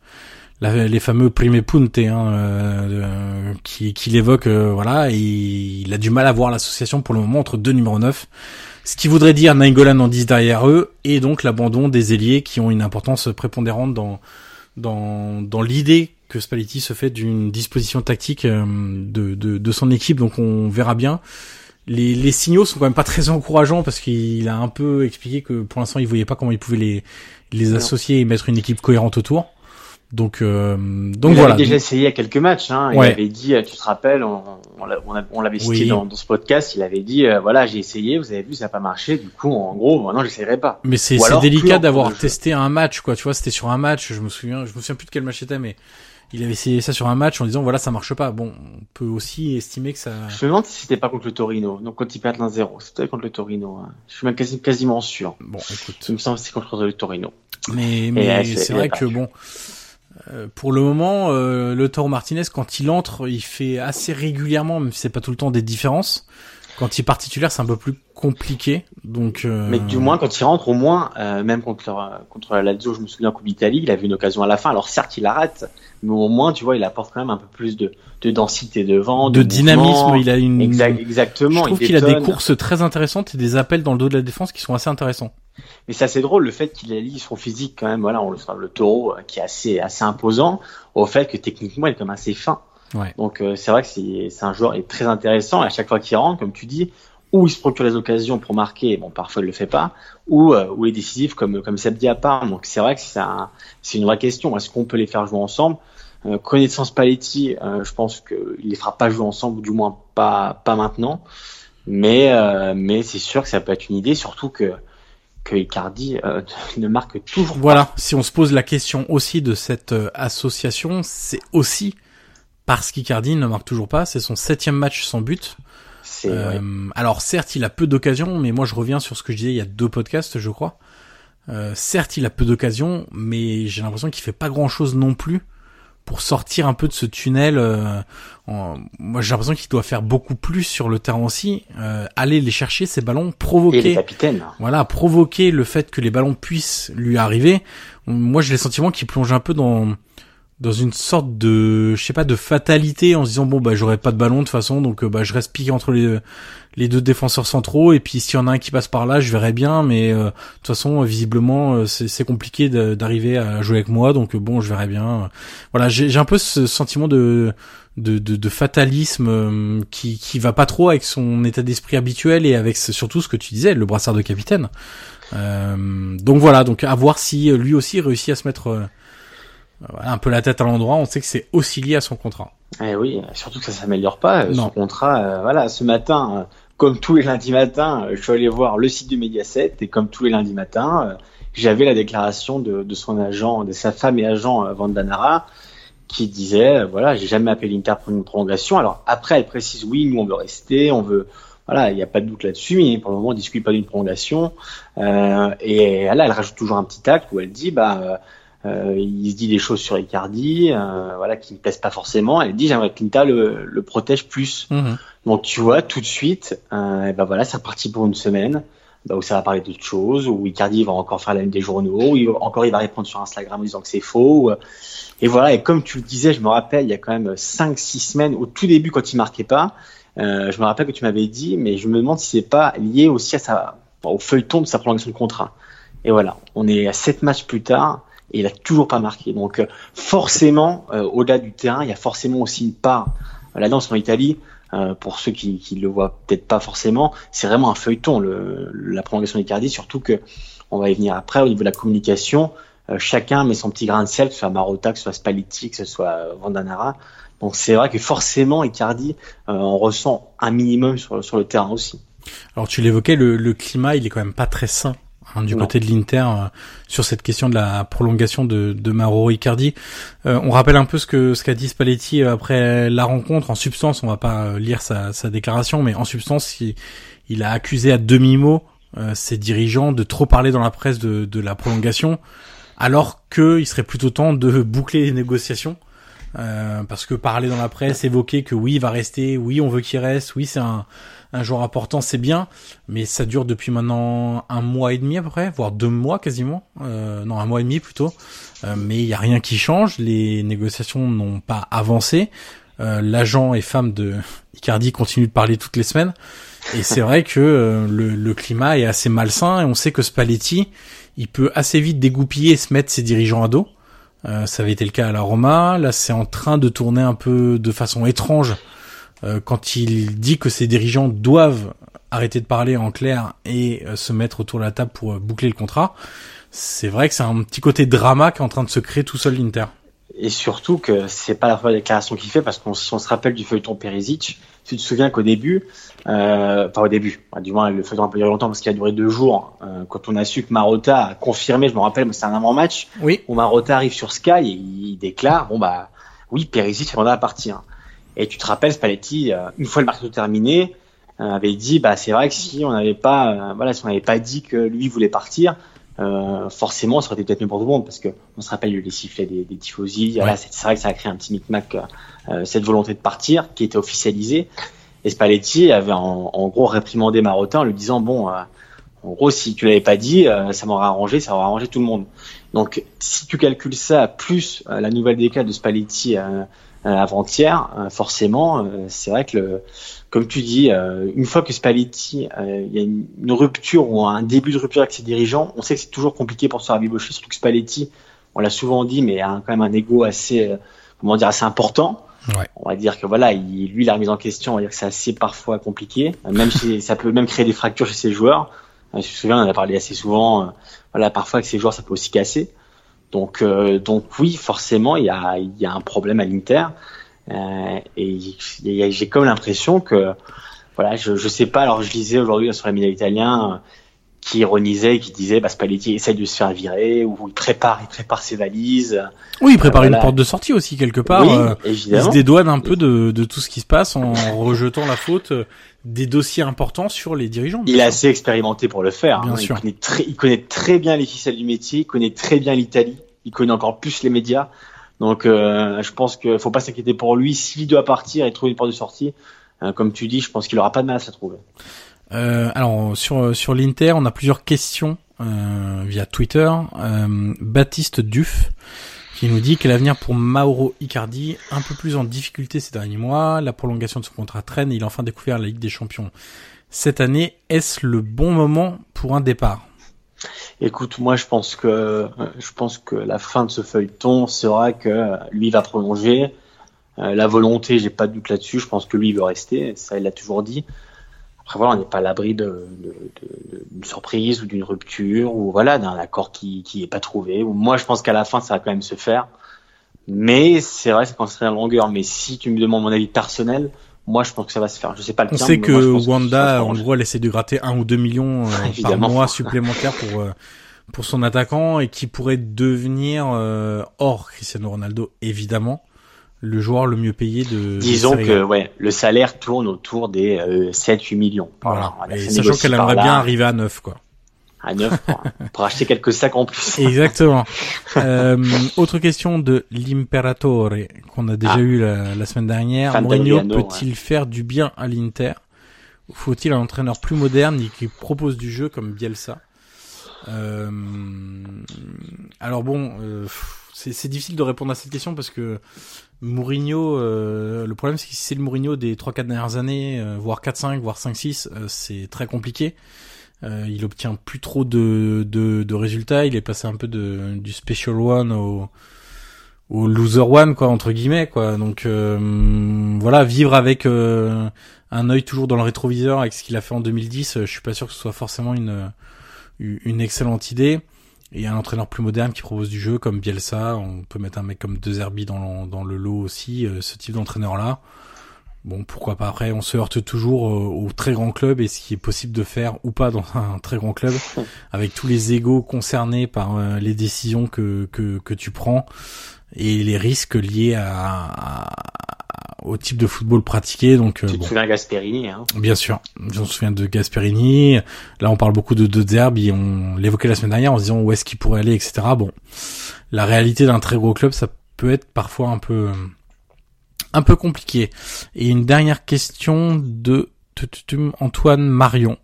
la- les fameux prime punte hein, euh, qui qu'il évoque euh, voilà et il a du mal à voir l'association pour le moment entre deux numéros 9 ce qui voudrait dire Nainggolan en 10 derrière eux et donc l'abandon des ailiers qui ont une importance prépondérante dans dans dans l'idée que Spalletti se fait d'une disposition tactique euh, de, de de son équipe. Donc on verra bien. Les, les signaux sont quand même pas très encourageants parce qu'il a un peu expliqué que pour l'instant il voyait pas comment il pouvait les les associer et mettre une équipe cohérente autour. Donc euh, donc il voilà. avait déjà essayé à quelques matchs. Hein. Il Ouais. avait dit, euh, tu te rappelles, on, on on l'avait cité Oui. dans, dans ce podcast. Il avait dit, euh, voilà, j'ai essayé, vous avez vu, ça n'a pas marché. Du coup, en gros, maintenant, j'essayerai pas. Mais c'est délicat d'avoir testé un match quoi. Tu vois, c'était sur un match. Je me souviens, je me souviens plus de quel match c'était, mais il avait essayé ça sur un match en disant voilà ça marche pas. Bon, on peut aussi estimer que ça. Je me demande si c'était pas contre le Torino. Donc quand il perd 1-0, c'était contre le Torino. hein. Je suis même quasi, quasiment sûr. Bon, écoute. Il me semble que c'est contre le Torino. Mais, mais c'est- vrai que bon, euh, pour le moment, euh, le Toro Martinez, quand il entre, il fait assez régulièrement, même si c'est pas tout le temps des différences. Quand il part titulaire, c'est un peu plus compliqué. Donc, euh, Mais du moins, quand il rentre, au moins, euh, même contre, euh, contre la Lazio, je me souviens, en Coupe d'Italie, il avait une occasion à la fin. Alors certes, il la rate, mais au moins, tu vois, il apporte quand même un peu plus de, de densité devant, de de, dynamisme, il a une. Exact, exactement. Je trouve il qu'il a des courses très intéressantes et des appels dans le dos de la défense qui sont assez intéressants. Mais c'est assez drôle le fait qu'il allie son physique quand même, voilà, on le sait, le taureau euh, qui est assez, assez imposant, au fait que techniquement il est quand même assez fin. Ouais. Donc euh, c'est vrai que c'est c'est un joueur est très intéressant et à chaque fois qu'il rentre, comme tu dis, ou il se procure les occasions pour marquer, bon parfois il le fait pas, ou euh, ou il est décisif comme comme Sabdi à part. Donc c'est vrai que c'est un, c'est une vraie question. Est-ce qu'on peut les faire jouer ensemble? Euh, Connaissant Spalletti, euh, je pense qu'il les fera pas jouer ensemble, ou du moins pas pas maintenant. Mais euh, mais c'est sûr que ça peut être une idée, surtout que que Icardi euh, ne marque toujours Voilà, si on se pose la question aussi de cette euh, association, c'est aussi parce qu'Icardi ne marque toujours pas, c'est son septième match sans but. Euh. Alors certes, il a peu d'occasions, mais moi je reviens sur ce que je disais il y a deux podcasts, je crois. Certes, il a peu d'occasions, mais j'ai l'impression qu'il fait pas grand-chose non plus pour sortir un peu de ce tunnel. Euh, moi, j'ai l'impression qu'il doit faire beaucoup plus sur le terrain aussi, euh, aller les chercher ces ballons, provoquer. Et les capitaines. Voilà, provoquer le fait que les ballons puissent lui arriver. Moi, j'ai le sentiment qu'il plonge un peu dans dans une sorte de je sais pas de fatalité en se disant bon bah j'aurai pas de ballon de toute façon donc euh, bah je reste piqué entre les les deux défenseurs centraux et puis s'il y en a un qui passe par là je verrai bien mais euh, de toute façon visiblement euh, c'est compliqué d'arriver à jouer avec moi donc bon je verrai bien. Voilà j'ai un peu ce sentiment de de, de, de fatalisme qui qui va pas trop avec son état d'esprit habituel et avec surtout ce que tu disais le brassard de capitaine. Donc voilà donc à voir si lui aussi réussit à se mettre un peu la tête à l'endroit, on sait que c'est aussi lié à son contrat. Eh oui, surtout que ça s'améliore pas. Euh, son contrat, euh, voilà, ce matin, euh, comme tous les lundis matins, je suis allé voir le site du Mediaset et comme tous les lundis matins, j'avais la déclaration de, de, son agent, de sa femme et agent Vandanara, qui disait, voilà, j'ai jamais appelé l'Inter pour une prolongation. Alors après, elle précise, oui, nous on veut rester, on veut, voilà, il n'y a pas de doute là-dessus, mais pour le moment, on discute pas d'une prolongation. Euh, et là, elle rajoute toujours un petit acte où elle dit, bah euh, il se dit des choses sur Icardi, euh, voilà, qui ne plaisent pas forcément. Elle dit j'aimerais que Linta le, le protège plus. Mhm. Donc tu vois tout de suite, euh, et ben voilà, c'est reparti pour une semaine. Bah, où ça va parler d'autres choses, où Icardi va encore faire la une des journaux, où il, encore il va répondre sur Instagram en disant que c'est faux. et voilà, et comme tu le disais, je me rappelle, il y a quand même 5-6 semaines, au tout début quand il marquait pas, euh, je me rappelle que tu m'avais dit, mais je me demande si c'est pas lié aussi à sa, au feuilleton de sa prolongation de contrat. Et voilà, on est à 7 matchs plus tard, et il a toujours pas marqué. Donc euh, forcément, euh, au-delà du terrain, il y a forcément aussi une part euh, la danse en Italie. pour ceux qui, qui le voient peut-être pas forcément, c'est vraiment un feuilleton le, la prolongation d'Icardi, surtout que on va y venir après au niveau de la communication. chacun met son petit grain de sel, que ce soit Marotta, que ce soit Spalletti, que ce soit Vandanara. Donc c'est vrai que forcément Icardi, on ressent un minimum sur, sur le terrain aussi. Alors tu l'évoquais, le, le climat il est quand même pas très sain Hein, du côté de l'Inter euh, sur cette question de la prolongation de, de Mauro Icardi. Euh, on rappelle un peu ce que ce qu'a dit Spalletti euh, après la rencontre. En substance, on va pas lire sa, sa déclaration, mais en substance, il, il a accusé à demi mot ses dirigeants de trop parler dans la presse de, de la prolongation, alors qu'il serait plutôt temps de boucler les négociations. parce que parler dans la presse, évoquer que oui, il va rester, oui, on veut qu'il reste, oui, c'est un, un joueur important, c'est bien, mais ça dure depuis maintenant un mois et demi à peu près, voire deux mois quasiment, euh, non un mois et demi plutôt. Euh, mais il y a rien qui change, les négociations n'ont pas avancé. Euh, l'agent et femme de Icardi continue de parler toutes les semaines, et c'est vrai que le, climat est assez malsain et on sait que Spalletti, il peut assez vite dégoupiller et se mettre ses dirigeants à dos. ça avait été le cas à la Roma, là c'est en train de tourner un peu de façon étrange quand il dit que ses dirigeants doivent arrêter de parler en clair et euh, se mettre autour de la table pour euh, boucler le contrat, c'est vrai que c'est un petit côté drama qui est en train de se créer tout seul l'Inter. Et surtout que c'est pas la première déclaration qu'il fait parce qu'on si on se rappelle du feuilleton Perisic, tu te souviens qu'au début, euh, enfin au début, du moins le feuilleton a duré longtemps parce qu'il a duré deux jours, quand on a su que Marotta a confirmé, je me rappelle, c'est un avant-match, oui. où Marotta arrive sur Sky et il déclare, bon bah oui, Perisic est à partir. Et tu te rappelles, Spalletti, euh, une fois le marché terminé, euh, avait dit, bah c'est vrai que si on n'avait pas, euh, voilà, si on n'avait pas dit que lui voulait partir, euh, forcément, ça aurait été peut-être mieux pour tout le monde parce que on se rappelle les sifflets des, des tifosi. Voilà, c'est vrai que ça a créé un petit micmac, euh, cette volonté de partir qui était officialisée. Et Spalletti avait en, en gros réprimandé Marotin en lui disant bon, en gros, si tu l'avais pas dit, ça m'aurait arrangé, ça aurait arrangé tout le monde. Donc, si tu calcules ça plus la nouvelle décade de Spalletti euh, avant-hier, euh, forcément, euh, c'est vrai que, le, comme tu dis, une fois que Spalletti, il y a une, rupture ou un début de rupture avec ses dirigeants, on sait que c'est toujours compliqué pour se faire bibocher, surtout que Spalletti, on l'a souvent dit, mais a quand même un ego assez, comment dire, assez important. Ouais. On va dire que voilà, il, lui, la remise en question, on va dire que c'est assez parfois compliqué, même si ça peut même créer des fractures chez ses joueurs. Je me souviens, on en a parlé assez souvent. voilà, parfois avec ses joueurs, ça peut aussi casser. Donc, euh, donc oui, forcément, il y a, y a un problème à l'Inter. Euh, et j'ai comme l'impression que, voilà, je, je sais pas. Alors, je lisais aujourd'hui sur les médias italiens euh, qui ironisait, qui disait, bah, Spalletti essaye de se faire virer, ou il prépare, il prépare ses valises. Oui, il prépare une porte de sortie aussi quelque part. Oui, il se dédouane un peu de, de tout ce qui se passe en rejetant la faute des dossiers importants sur les dirigeants. Il est assez expérimenté pour le faire. Bien hein. sûr. Il connaît, très, il connaît très bien les ficelles du métier, il connaît très bien l'Italie, il connaît encore plus les médias. Donc, euh, je pense qu'il faut pas s'inquiéter pour lui. S'il doit partir et trouver une porte de sortie, euh, comme tu dis, je pense qu'il aura pas de mal à se trouver. Euh, alors sur l'Inter, on a plusieurs questions euh, via Twitter. Euh, Baptiste Duf qui nous dit que l'avenir pour Mauro Icardi un peu plus en difficulté ces derniers mois. La prolongation de son contrat traîne et il a enfin découvert la Ligue des Champions cette année. Est-ce le bon moment pour un départ? Écoute, moi je pense que je pense que la fin de ce feuilleton sera que lui va prolonger. la volonté, j'ai pas de doute là-dessus. Je pense que lui il veut rester. Ça, il l'a toujours dit. Après voilà, on n'est pas à l'abri de, d'une surprise ou d'une rupture ou voilà d'un accord qui qui est pas trouvé. Moi, je pense qu'à la fin, ça va quand même se faire. Mais c'est vrai, c'est quand serait en longueur. Mais si tu me demandes mon avis personnel, moi, je pense que ça va se faire. Je sais pas le On sait que Wanda, en gros, elle essaie de gratter un ou deux millions euh, par mois supplémentaires pour euh, pour son attaquant et qui pourrait devenir euh, hors Cristiano Ronaldo, évidemment le joueur le mieux payé de. Disons que ouais, le salaire tourne autour des euh, 7-8 millions. Voilà. Et sachant qu'elle aimerait bien arriver à 9 quoi. À 9 pour, pour acheter quelques sacs en plus. Exactement. euh, autre question de l'Imperatore qu'on a déjà ah. eu la, la, semaine dernière. Mourinho peut-il ouais. faire du bien à l'Inter Faut-il un entraîneur plus moderne et qui propose du jeu comme Bielsa euh, alors bon, euh, c'est difficile de répondre à cette question parce que Mourinho, euh, le problème c'est que si c'est le Mourinho des 3-4 dernières années, euh, voire 4-5, voire 5-6, euh, c'est très compliqué. Euh, il obtient plus trop de, de, de, résultats, il est passé un peu de, du Special One au, au Loser One, quoi, entre guillemets, quoi. Donc voilà, vivre avec un œil toujours dans le rétroviseur avec ce qu'il a fait en 2010, je suis pas sûr que ce soit forcément une, une excellente idée et un entraîneur plus moderne qui propose du jeu comme Bielsa, on peut mettre un mec comme De Zerbi dans le, dans le lot aussi, euh, ce type d'entraîneur là. Bon, pourquoi pas. Après, on se heurte toujours euh, au très grand club et ce qui est possible de faire ou pas dans un très grand club, avec tous les égaux concernés par euh, les décisions que, que, que tu prends et les risques liés à, à, au type de football pratiqué. Donc, tu te bon. souviens Gasperini hein? Bien sûr, je me souviens de Gasperini. Là, on parle beaucoup de De Zerbi, on l'évoquait la semaine dernière en se disant où est-ce qu'il pourrait aller, etc. Bon, la réalité d'un très gros club, ça peut être parfois un peu un peu compliqué. Et une dernière question de Antoine Marion.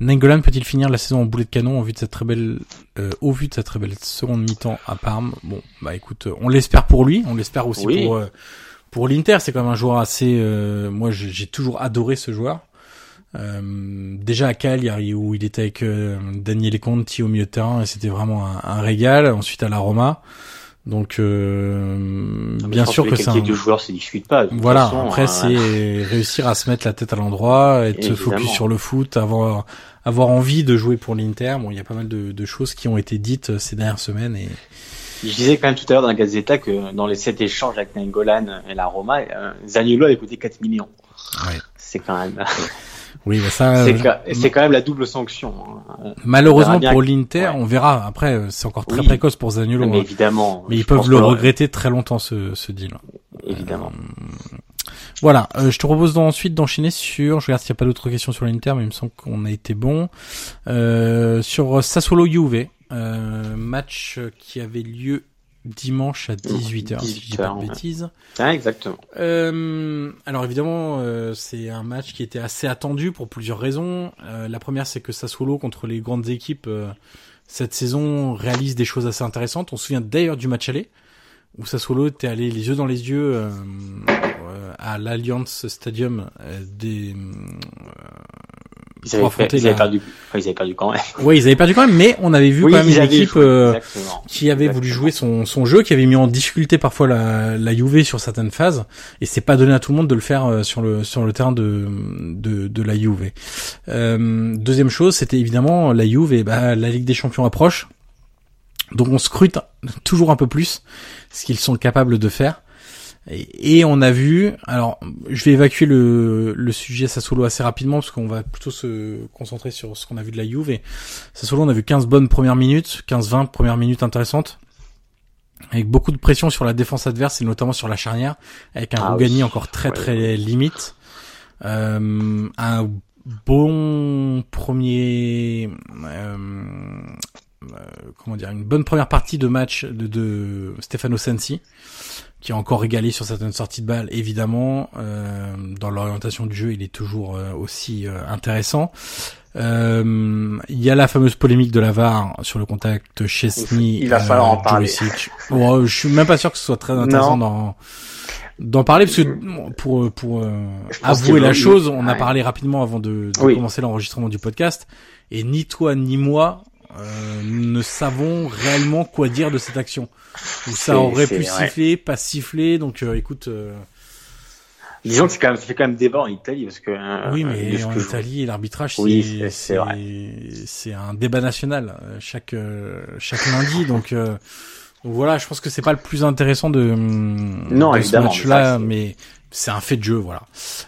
Nengolan peut-il finir la saison en boulet de canon au vu de cette très belle, euh, au vu de cette très belle seconde mi-temps à Parme? Bon, bah écoute, on l'espère pour lui, on l'espère aussi oui. pour euh, pour l'Inter. C'est quand même un joueur assez. Euh, moi, j'ai toujours adoré ce joueur. Euh, déjà à Cagliari où il était avec euh, Daniele Conti au milieu de terrain et c'était vraiment un, un, régal. Ensuite à la Roma. Donc euh, bien sûr que, c'est un de joueur se discute pas. Voilà. Façon, après hein, c'est réussir à se mettre la tête à l'endroit, être focus sur le foot, avoir avoir envie de jouer pour l'Inter. Bon, il y a pas mal de, de, choses qui ont été dites euh, ces dernières semaines et je disais quand même tout à l'heure dans la Gazzetta que dans les sept échanges avec Nangolan et la Roma, euh, Zaniolo avait coûté 4 millions. Ouais. C'est quand même. Oui, mais ça. C'est euh, quand même la double sanction. Hein. Malheureusement pour l'Inter, ouais. on verra. Après, euh, c'est encore très oui. précoce pour Zaniolo. Mais évidemment. Mais ils peuvent le regretter très longtemps ce, ce deal. Évidemment. Euh, voilà, euh, je te propose ensuite d'enchaîner sur, je regarde s'il n'y a pas d'autres questions sur l'Inter, mais il me semble qu'on a été bon, euh, sur Sassuolo Juve, euh, match qui avait lieu dimanche à 18h, 18h si je dis pas de bêtises. Ah, exactement. Euh, alors évidemment, euh, c'est un match qui était assez attendu pour plusieurs raisons. Euh, la première, c'est que Sassuolo, contre les grandes équipes, cette saison réalise des choses assez intéressantes. On se souvient d'ailleurs du match aller, où Sassuolo était allé les yeux dans les yeux à l'Alliance Stadium des ils avaient, fait, ils, avaient perdu, ils avaient perdu quand même. Oui, ils avaient perdu quand même, mais on avait vu oui, quand même une équipe euh, qui avait Exactement. voulu jouer son, son jeu, qui avait mis en difficulté parfois la, la Juve sur certaines phases, et c'est pas donné à tout le monde de le faire euh, sur le sur le terrain de de, de la Juve. Euh, deuxième chose, c'était évidemment la et bah, la Ligue des Champions approche, donc on scrute toujours un peu plus ce qu'ils sont capables de faire. Et, on a vu, alors je vais évacuer le, le sujet Sassuolo assez rapidement parce qu'on va plutôt se concentrer sur ce qu'on a vu de la Juve. Et Sassuolo, on a vu 15 bonnes premières minutes, 15-20 premières minutes intéressantes, avec beaucoup de pression sur la défense adverse et notamment sur la charnière, avec un ah Rougani oui. encore très très ouais, limite. Euh, un bon premier euh, comment dire une bonne première partie de match de, de Stefano Sensi qui a encore régalé sur certaines sorties de balles évidemment euh, dans l'orientation du jeu il est toujours euh, aussi intéressant. Il y a la fameuse polémique de la VAR sur le contact Chesney il va falloir en parler. Bon, je suis même pas sûr que ce soit très intéressant dans d'en parler parce que pour pour avouer la chose, on a parlé rapidement avant de, de commencer l'enregistrement du podcast et ni toi ni moi euh, ne savons réellement quoi dire de cette action. Ou ça aurait pu siffler, pas siffler. Donc euh, écoute. Euh... Disons que c'est quand même, fait quand même débat en Italie parce que. Euh, oui, mais en Italie, l'arbitrage, c'est c'est un débat national euh, chaque chaque lundi. Donc, voilà, je pense que c'est pas le plus intéressant de, non, de ce match-là, mais c'est un fait de jeu, voilà.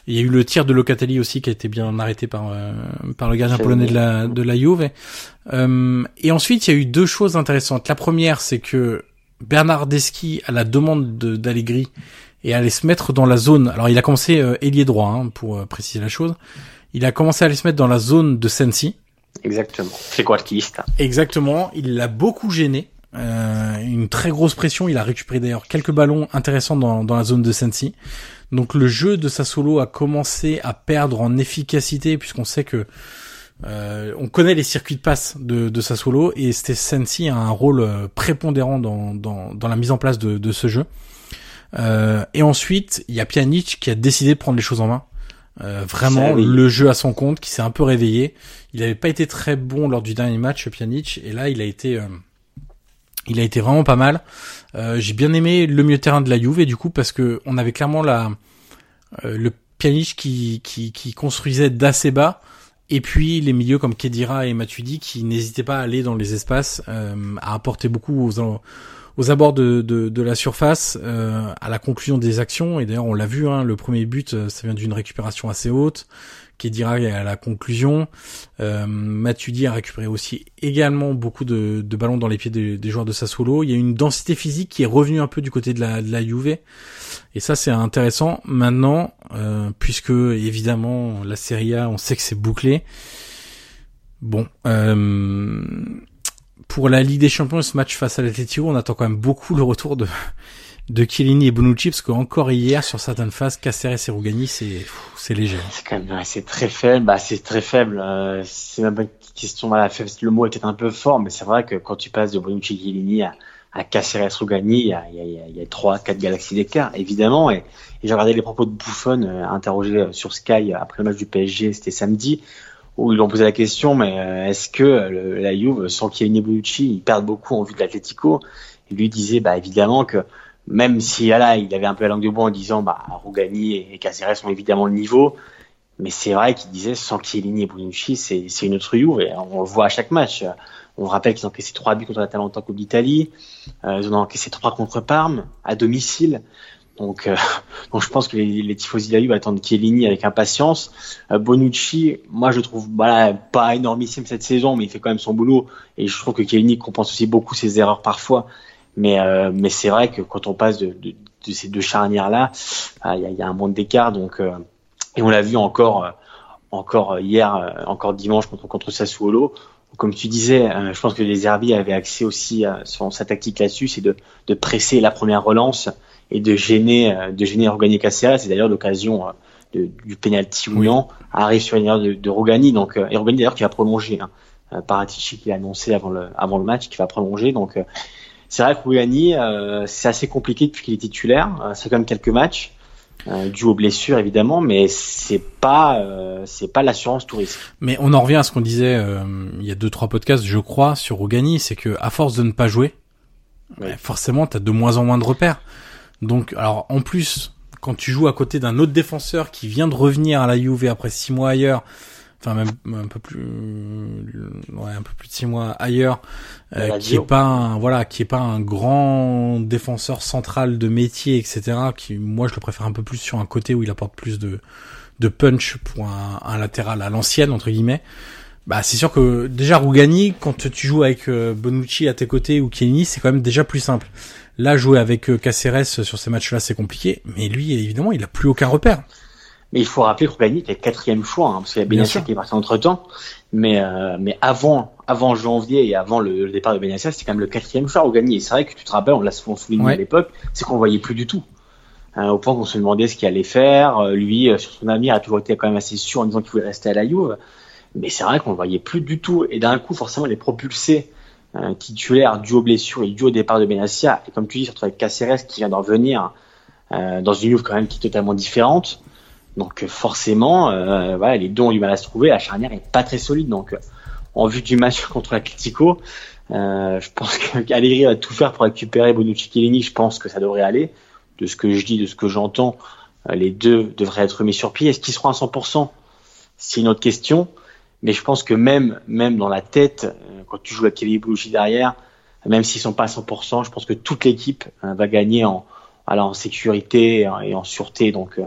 Il y a eu le tir de Locatelli aussi qui a été bien arrêté par euh, par le gardien polonais de la de la Juve. Euh, et ensuite, il y a eu deux choses intéressantes. La première, c'est que Bernardeschi, à la demande d'Allegri, et allait se mettre dans la zone. Alors, il a commencé euh, ailier droit, hein, pour euh, préciser la chose. Il a commencé à aller se mettre dans la zone de Sensi. Exactement. C'est quoi Exactement. Il l'a beaucoup gêné. Euh, une très grosse pression. Il a récupéré d'ailleurs quelques ballons intéressants dans, dans la zone de Sensi. Donc le jeu de Sassuolo a commencé à perdre en efficacité puisqu'on sait que euh, on connaît les circuits de passe de, de Sassuolo et Sensi a un rôle euh, prépondérant dans, dans, dans, la mise en place de, de ce jeu. Euh, et ensuite, il y a Pjanic qui a décidé de prendre les choses en main. Euh, vraiment le jeu à son compte, qui s'est un peu réveillé. Il n'avait pas été très bon lors du dernier match, Pjanic, et là il a été, euh, il a été vraiment pas mal. Euh, j'ai bien aimé le milieu terrain de la Juve du coup parce que on avait clairement la euh, le pianiste qui, qui, construisait d'assez bas et puis les milieux comme Kedira et Matuidi qui n'hésitaient pas à aller dans les espaces, euh, à apporter beaucoup aux, abords de, de, de la surface, à la conclusion des actions. Et d'ailleurs on l'a vu, hein, le premier but ça vient d'une récupération assez haute. Kedira à la conclusion. Euh, Matuidi a récupéré aussi également beaucoup de, de ballons dans les pieds des, des, joueurs de Sassuolo. Il y a une densité physique qui est revenue un peu du côté de la, de la. Et ça, c'est intéressant. Maintenant, euh, puisque évidemment, la Serie A, on sait que c'est bouclé. Bon, euh, pour la Ligue des Champions, ce match face à l'Atletico, on attend quand même beaucoup le retour de de Chiellini et Bonucci parce qu'encore hier sur certaines phases Caceres et Rougani c'est c'est léger. C'est quand même c'est très faible, bah c'est très faible. Euh, c'est même une question voilà, le mot était un peu fort mais c'est vrai que quand tu passes de Bonucci Chiellini à à Caceres Rougani, il y a, il y a, trois, quatre galaxies d'écart, évidemment. Et, et j'ai regardé les propos de Buffon, euh, interrogé sur Sky après le match du PSG, c'était samedi, où ils ont posé la question, mais euh, est-ce que le, la Juve, sans Chiellini et Bonucci, ils perdent beaucoup en vue de l'Atlético Il lui disait, bah évidemment que même si là, il avait un peu la langue de bois en disant bah Rougani et Caceres sont évidemment le niveau, mais c'est vrai qu'il disait sans Chiellini et Bonucci, c'est une autre Juve on le voit à chaque match. On rappelle qu'ils ont encaissé trois buts contre la Talenta Coupe d'Italie, euh, ils ont encaissé trois contre Parme à domicile. Donc, euh, donc je pense que les, les tifosi de la attendent Chiellini avec impatience. Euh, Bonucci, moi je le trouve voilà, pas énormissime cette saison, mais il fait quand même son boulot et je trouve que Chiellini compense aussi beaucoup ses erreurs parfois. Mais, euh, mais c'est vrai que quand on passe de, de, de ces deux charnières-là, ah, il y, a, y, a, un monde d'écart. Donc, euh, et on l'a vu encore, euh, encore hier, encore dimanche contre, contre Sassuolo. Comme tu disais, je pense que les Herbiers avaient accès aussi à sur sa tactique là-dessus, c'est de, de presser la première relance et de gêner, de gêner Rogani Caceres. C'est d'ailleurs l'occasion du penalty non arrive sur une erreur de, de Rogani. Donc, et Rogani d'ailleurs qui va prolonger. Hein. Paratici qui l'a annoncé avant le, avant le match, qui va prolonger. Donc, c'est vrai que Rougani, euh, c'est assez compliqué depuis qu'il est titulaire. Euh, c'est quand même quelques matchs. Euh, dû aux blessures évidemment, mais c'est pas euh, c'est pas l'assurance touriste. Mais on en revient à ce qu'on disait euh, il y a deux trois podcasts, je crois, sur Rougani, c'est que à force de ne pas jouer, oui. forcément t'as de moins en moins de repères. Donc alors en plus quand tu joues à côté d'un autre défenseur qui vient de revenir à la Juve après six mois ailleurs, enfin même un peu plus ouais un peu plus de six mois ailleurs euh, qui est pas un, voilà qui est pas un grand défenseur central de métier etc qui moi je le préfère un peu plus sur un côté où il apporte plus de de punch pour un, un latéral à l'ancienne entre guillemets. Bah c'est sûr que déjà Rougani quand tu joues avec euh, Bonucci à tes côtés ou Kenny c'est quand même déjà plus simple. Là jouer avec euh, Caceres sur ces matchs là c'est compliqué mais lui évidemment il a plus aucun repère mais il faut rappeler que Rougani était quatrième choix, hein, parce qu'il y a Benacer qui est parti entre temps. Mais, euh, mais avant, avant janvier et avant le, départ de Benassia, c'était quand même le quatrième choix au gagné. C'est vrai que tu te rappelles, on l'a souvent souligné à l'époque, c'est qu'on voyait plus du tout. Hein, au point qu'on se demandait ce qu'il allait faire. Euh, lui, euh, sur son avenir, a toujours été quand même assez sûr en disant qu'il voulait rester à la Juve. Mais c'est vrai qu'on le voyait plus du tout. Et d'un coup, forcément, les propulsés euh, titulaires dû aux blessures et dû au départ de Benassia. Et comme tu dis, surtout avec Caceres qui vient d'en revenir euh, dans une Juve quand même qui est totalement différente. Donc forcément, euh, les deux ont du mal à se trouver. La charnière est pas très solide. Donc en vue du match contre l'Atlético, euh, je pense qu'Allegri va tout faire pour récupérer Bonucci Chiellini. Je pense que ça devrait aller. De ce que je dis, de ce que j'entends, les deux devraient être mis sur pied. Est-ce qu'ils seront à 100% C'est une autre question. Mais je pense que même, même dans la tête, euh, quand tu joues avec Kevin Bonucci derrière, même s'ils sont pas à 100%, je pense que toute l'équipe euh, va gagner en, en sécurité et en sûreté. Donc,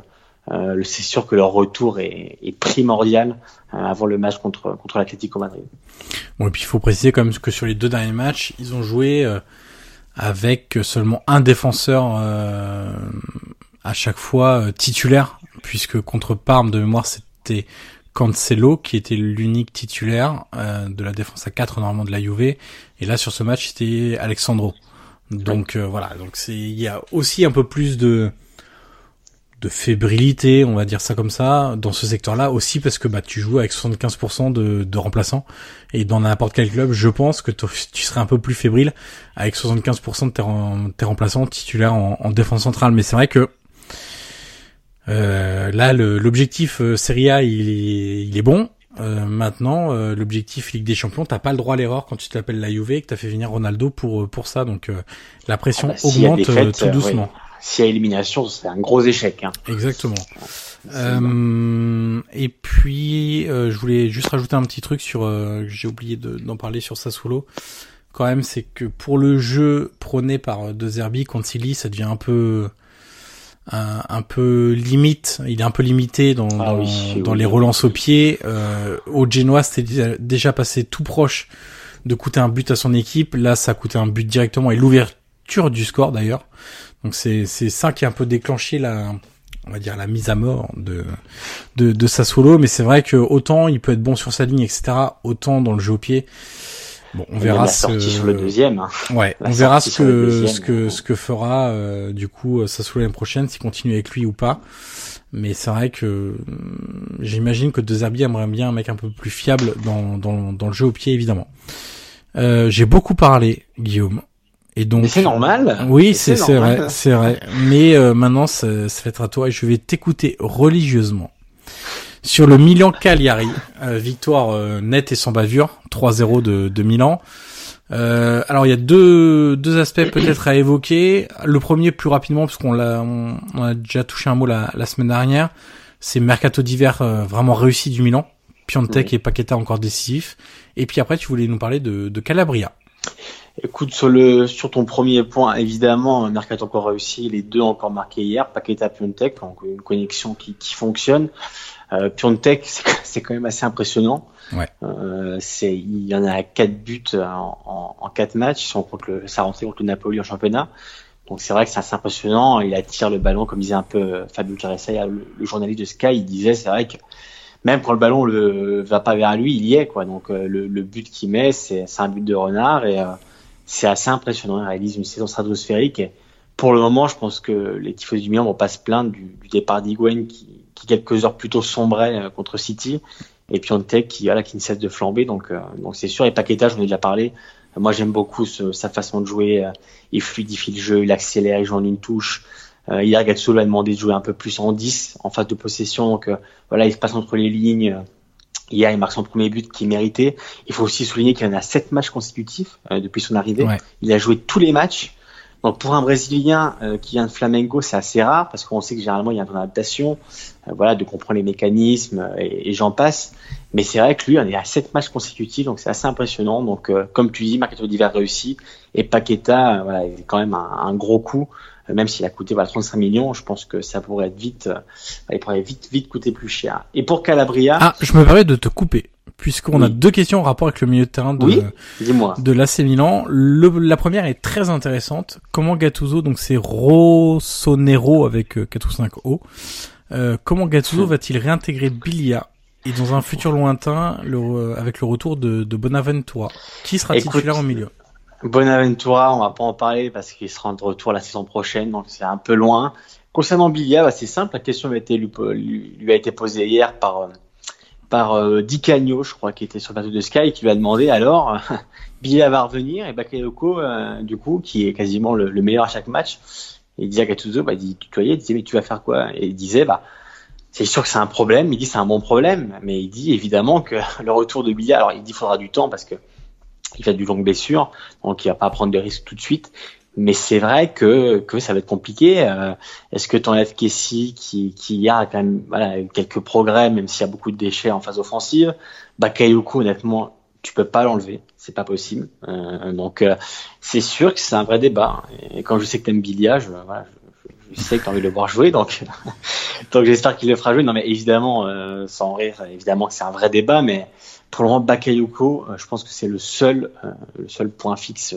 euh, c'est sûr que leur retour est, est primordial avant le match contre contre l'Atlético Madrid. Bon, et puis il faut préciser quand même que sur les deux derniers matchs, ils ont joué avec seulement un défenseur à chaque fois titulaire, puisque contre Parme de mémoire c'était Cancelo qui était l'unique titulaire euh, de la défense à 4 normalement de la Juve et là sur ce match c'était Alexandro. Donc euh, voilà, donc c'est il y a aussi un peu plus de de fébrilité, on va dire ça comme ça, dans ce secteur-là aussi parce que bah tu joues avec 75% de, de remplaçants et dans n'importe quel club, je pense que tu serais un peu plus fébrile avec 75% de tes, tes remplaçants titulaires en, en défense centrale. Mais c'est vrai que euh, là, l'objectif euh, Serie A, il est, il est bon. Euh, maintenant, euh, l'objectif Ligue des Champions, t'as pas le droit à l'erreur quand tu t'appelles la Juve et que t'as fait venir Ronaldo pour pour ça. Donc la pression ah bah, augmente tout doucement. Y a élimination, c'est un gros échec. Hein. Exactement. et puis, je voulais juste rajouter un petit truc sur, j'ai oublié d'en parler sur Sassuolo. Quand même, c'est que pour le jeu prôné par De Zerbi contre Silly, ça devient un peu un, un, peu limite, il est un peu limité dans, ah dans, les relances au pied. Euh, au Genoa, c'était déjà passé tout proche de coûter un but à son équipe. Là, ça a coûté un but directement et l'ouverture du score d'ailleurs. Donc c'est c'est ça qui a un peu déclenché la on va dire la mise à mort de de, de Sassuolo. Mais c'est vrai que autant il peut être bon sur sa ligne, etc. Autant dans le jeu au pied, Bon, on verra ce... sur le deuxième. Hein. Ouais, on verra ce que ce que ce que fera euh, du coup Sassuolo l'année prochaine, s'il continue avec lui ou pas. Mais c'est vrai que euh, j'imagine que De Zerbi aimerait bien un mec un peu plus fiable dans dans, dans le jeu au pied évidemment. Euh, j'ai beaucoup parlé, Guillaume. Et donc. c'est normal. Oui, c'est vrai, c'est vrai. Mais euh, maintenant, ça, ça va être à toi et je vais t'écouter religieusement sur le Milan Cagliari. Euh, victoire euh, nette et sans bavure, 3-0 de, de Milan. Euh, alors il y a deux, deux aspects peut-être à évoquer. Le premier plus rapidement parce qu'on l'a on, a déjà touché un mot la, la semaine dernière, c'est mercato d'hiver euh, vraiment réussi du Milan. Piontek et Paqueta encore décisifs. Et puis après tu voulais nous parler de, de Calabria. Écoute, sur le sur ton premier point, évidemment, Mercato encore réussi, les deux encore marqués hier, Paqueta Piontek, une connexion qui, qui fonctionne. Euh, Piontek, c'est quand même assez impressionnant. Ouais. Euh, c'est, il y en a quatre buts en, en, en quatre matchs. Ils sont contre le, ça rentré contre le Napoli en championnat. Donc c'est vrai que c'est assez impressionnant. Il attire le ballon, comme disait un peu Fabio Caressa, le, le, journaliste de Sky. Il disait, c'est vrai que même quand le ballon ne va pas vers lui, il y est quoi. Donc euh, le, le, but qu'il met, c'est, c'est un but de renard et euh, c'est assez impressionnant. Il réalise une saison stratosphérique. Et pour le moment, je pense que les tifos du Milan vont pas se plaindre du, du départ d'Higuain qui qui quelques heures plutôt sombrait euh, contre City, et Piontek qui voilà qui ne cesse de flamber. Donc euh, donc c'est sûr. Et Paqueta, j'en ai déjà parlé. Moi, j'aime beaucoup sa façon de jouer. Euh, il fluidifie le jeu, il accélère, il joue en une touche. Euh, hier, Gatsulo a demandé de jouer un peu plus en 10 en phase de possession. Donc voilà, il se passe entre les lignes. Hier, il marque son premier but qui méritait. Il faut aussi souligner qu'il en a 7 matchs consécutifs depuis son arrivée. Il a joué tous les matchs. Donc pour un Brésilien euh, qui vient de Flamengo, c'est assez rare parce qu'on sait que généralement il y a une adaptation, euh, voilà, de comprendre les mécanismes euh, et, j'en passe. Mais c'est vrai que lui, on est à sept matchs consécutifs, donc c'est assez impressionnant. Donc comme tu dis, Marqueto d'hiver réussi et Paqueta, voilà, il est quand même un, gros coup, même s'il a coûté voilà 35 millions. Je pense que ça pourrait être vite, il pourrait vite vite coûter plus cher. Et pour Calabria, ah, je me permets de te couper puisqu'on a deux questions en rapport avec le milieu de terrain de, de l'AC Milan. Le, la première est très intéressante. Comment Gattuso, donc c'est Rossonero avec euh, 4 ou 5 O, euh, comment Gattuso va-t-il réintégrer Bilia Et dans un futur lointain, le, avec le retour de, de Bonaventura, qui sera titulaire au milieu? Bonaventura, on va pas en parler parce qu'il sera de retour la saison prochaine, donc c'est un peu loin. Concernant Bilia, bah, c'est simple, la question lui, a été posée hier par par euh, Di Cagno, je crois, qui était sur le plateau de Sky, qui lui a demandé alors, Bilia va revenir? Et Bakayoko, euh, du coup, qui est quasiment le, meilleur à chaque match, et il disait à Gattuso, bah, il dit, il disait, mais tu vas faire quoi? Et il disait, bah, c'est sûr que c'est un problème. Il dit c'est un bon problème, mais il dit évidemment que le retour de Bilia, alors il dit faudra du temps parce que il fait du longue blessure, donc il va pas prendre de risques tout de suite. Mais c'est vrai que, que ça va être compliqué. Euh, est-ce que tu enlèves Kessie qui, qui a quand même quelques progrès, même s'il y a beaucoup de déchets en phase offensive? Bakayoko, honnêtement, tu peux pas l'enlever, c'est pas possible. Euh, donc euh, c'est sûr que c'est un vrai débat. Et quand je sais que t'aimes Bilia, je, je sais que tu as envie de le voir jouer, donc, donc j'espère qu'il le fera jouer. Non, mais évidemment, sans rire, évidemment que c'est un vrai débat, mais pour le moment, Bakayoko, euh, je pense que c'est le seul, euh, le seul point fixe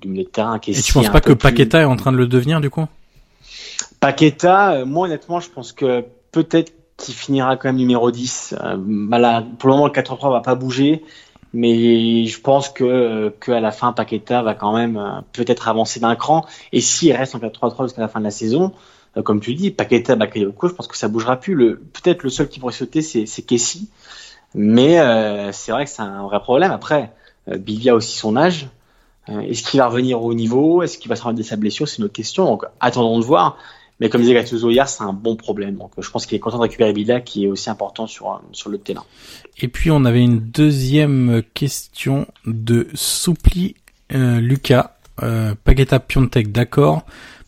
du milieu de terrain. Qui est Et tu penses pas que Paqueta est en train de le devenir, du coup? Paqueta, moi honnêtement, je pense que peut-être qu'il finira quand même numéro 10. Bah pour le moment, le 4-3 va pas bouger. Mais je pense que qu'à la fin, Paqueta va quand même euh, peut-être avancer d'un cran. Et s'il reste en 4-3-3 jusqu'à la fin de la saison, euh, comme tu dis, Paqueta, Bakayoko, je pense que ça bougera plus. Le, peut-être le seul qui pourrait sauter, c'est, c'est Kessie. Mais euh, c'est vrai que c'est un vrai problème. Après, Billy a aussi son âge. est-ce qu'il va revenir au niveau? Est-ce qu'il va se remettre de sa blessure C'est une autre question. Donc attendons de voir. Mais comme disait Gattuso hier, c'est un bon problème. Donc je pense qu'il est content de récupérer Bila, qui est aussi important sur, sur le terrain. Et puis on avait une deuxième question de Soupli euh, Lucas. Euh, Paqueta Piontek, d'accord.